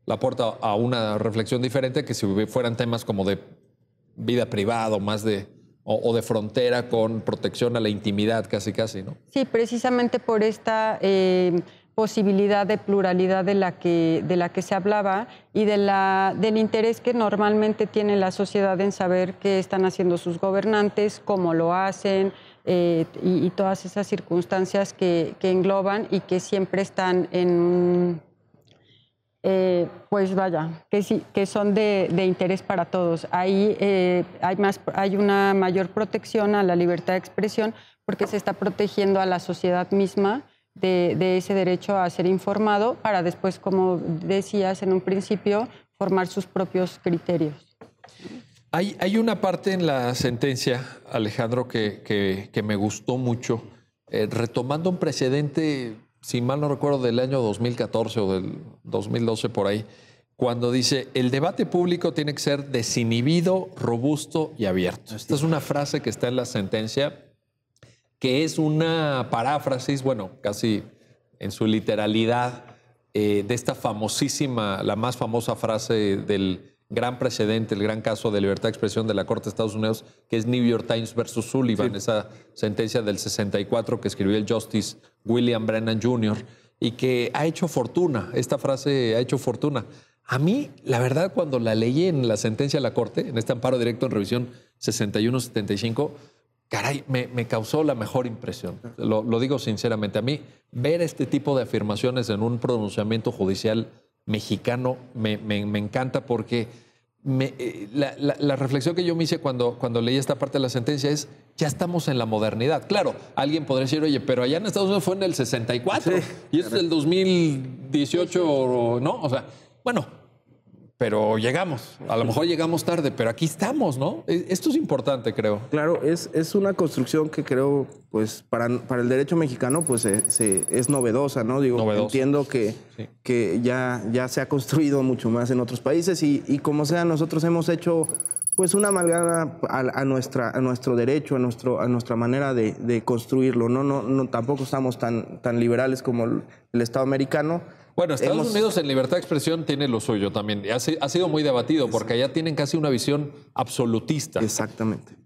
la puerta a una reflexión diferente que si fueran temas como de vida privada más de, o, de frontera con protección a la intimidad casi casi, ¿no? Sí, precisamente por esta eh, posibilidad de pluralidad de la que, de la que se hablaba y de la, del interés que normalmente tiene la sociedad en saber qué están haciendo sus gobernantes, cómo lo hacen, eh, y, todas esas circunstancias que, engloban y que siempre están en, eh, pues vaya, que, son de, interés para todos. Ahí eh, hay, una mayor protección a la libertad de expresión porque se está protegiendo a la sociedad misma de, de ese derecho a ser informado para después, como decías en un principio, formar sus propios criterios. Hay, una parte en la sentencia, Alejandro, que, me gustó mucho, eh, retomando un precedente, si mal no recuerdo, del año 2014 o del 2012 por ahí, cuando dice, el debate público tiene que ser desinhibido, robusto y abierto. Esta es una frase que está en la sentencia, que es una paráfrasis, bueno, casi en su literalidad, eh, de esta famosísima, la más famosa frase del gran precedente, el gran caso de libertad de expresión de la Corte de Estados Unidos, que es New York Times versus Sullivan, esa sentencia del 64 que escribió el Justice William Brennan Jr. y que ha hecho fortuna, esta frase ha hecho fortuna. A mí, la verdad, cuando la leí en la sentencia de la Corte, en este amparo directo en revisión 61-75, caray, me, causó la mejor impresión. Lo, lo digo sinceramente. A mí, ver este tipo de afirmaciones en un pronunciamiento judicial mexicano me, encanta porque eh, la, reflexión que yo me hice cuando, cuando leí esta parte de la sentencia es, ya estamos en la modernidad. Claro, alguien podría decir, oye, pero allá en Estados Unidos fue en el 64 y esto es el 2018, ¿no? O sea, bueno, pero llegamos. A lo mejor llegamos tarde, pero aquí estamos, ¿no? E, esto es importante, creo. Claro, es, es una construcción que creo, pues, para, para el derecho mexicano, pues, se, es novedosa, ¿no? Digo, entiendo que, que ya, ya se ha construido mucho más en otros países y, y como sea, nosotros hemos hecho pues una amalgama a, nuestra, a nuestro derecho, a, nuestro, a nuestra manera de, de construirlo. ¿no? No, no, tampoco estamos tan, tan liberales como el, el Estado americano. Bueno, Estados Unidos en libertad de expresión tiene lo suyo también. Ha, ha sido muy debatido porque allá tienen casi una visión absolutista. Exactamente.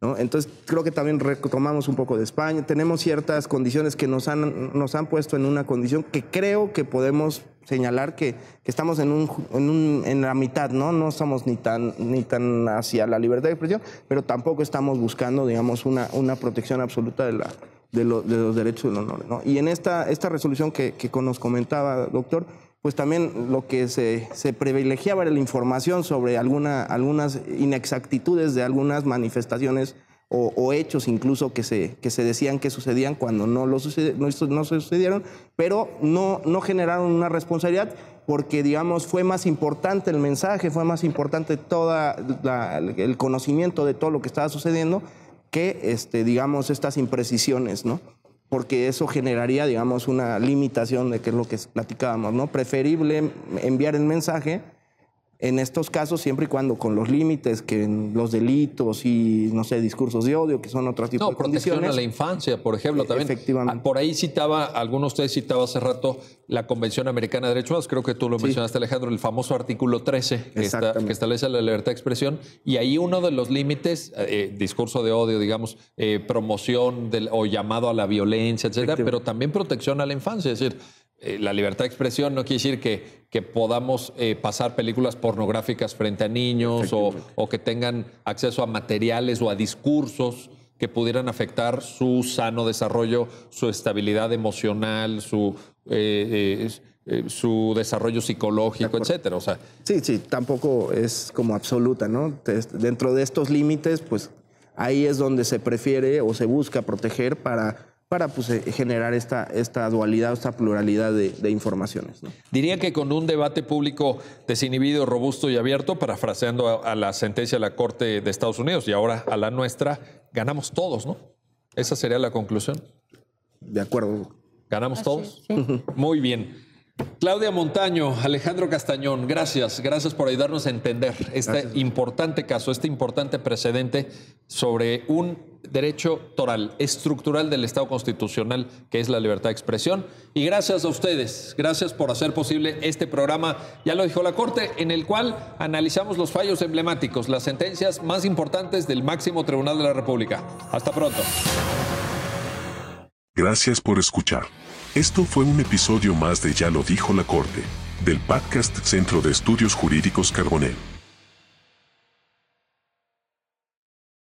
¿no? Entonces, creo que también retomamos un poco de España. Tenemos ciertas condiciones que nos han, nos han puesto en una condición que creo que podemos señalar que, que estamos en, un, en, un, en, la mitad, ¿no? No estamos ni tan, ni tan hacia la libertad de expresión, pero tampoco estamos buscando, digamos, una, una protección absoluta de la, de, los derechos del honor. ¿no? Y en esta, esta resolución que, que nos comentaba, doctor, pues también lo que se, se, privilegiaba era la información sobre alguna, algunas inexactitudes de algunas manifestaciones o, hechos incluso que se, que se decían que sucedían cuando no, lo sucede, no, no sucedieron, pero no, no generaron una responsabilidad porque, digamos, fue más importante el mensaje, fue más importante todo el conocimiento de todo lo que estaba sucediendo que, este, digamos, estas imprecisiones, ¿no? Porque eso generaría, digamos, una limitación de qué es lo que platicábamos, ¿no? Preferible enviar el mensaje en estos casos, siempre y cuando con los límites que los delitos y, no sé, discursos de odio, que son otro tipo de condiciones. protección a la infancia, por ejemplo, también. Efectivamente. Ah, por ahí citaba, algunos de ustedes citaba hace rato la Convención Americana de Derechos Humanos, creo que tú lo mencionaste, Alejandro, el famoso artículo 13 que, establece la libertad de expresión. Y ahí uno de los límites, eh, discurso de odio, digamos, eh, promoción del, o llamado a la violencia, etcétera, pero también protección a la infancia. Es decir, eh, la libertad de expresión no quiere decir que, que podamos eh, pasar películas pornográficas frente a niños o, que tengan acceso a materiales o a discursos que pudieran afectar su sano desarrollo, su estabilidad emocional, su, eh, su desarrollo psicológico, etcétera. O sea, sí, sí, tampoco es como absoluta, ¿no? Dentro de estos límites, pues ahí es donde se prefiere o se busca proteger para para pues, eh, generar esta, esta dualidad, esta pluralidad de, informaciones. Diría que con un debate público desinhibido, robusto y abierto, parafraseando a, la sentencia de la Corte de Estados Unidos y ahora a la nuestra, ganamos todos, ¿no? Esa sería la conclusión. De acuerdo. ¿Ganamos todos? Muy bien. Claudia Montaño, Alejandro Castañón, gracias, gracias por ayudarnos a entender este importante caso, este importante precedente sobre un derecho toral, estructural del Estado constitucional, que es la libertad de expresión. Y gracias a ustedes, gracias por hacer posible este programa, ya lo dijo la Corte, en el cual analizamos los fallos emblemáticos, las sentencias más importantes del máximo tribunal de la República. Hasta pronto. Gracias por escuchar. Esto fue un episodio más de Ya lo dijo la Corte, del podcast Centro de Estudios Jurídicos Carbonell.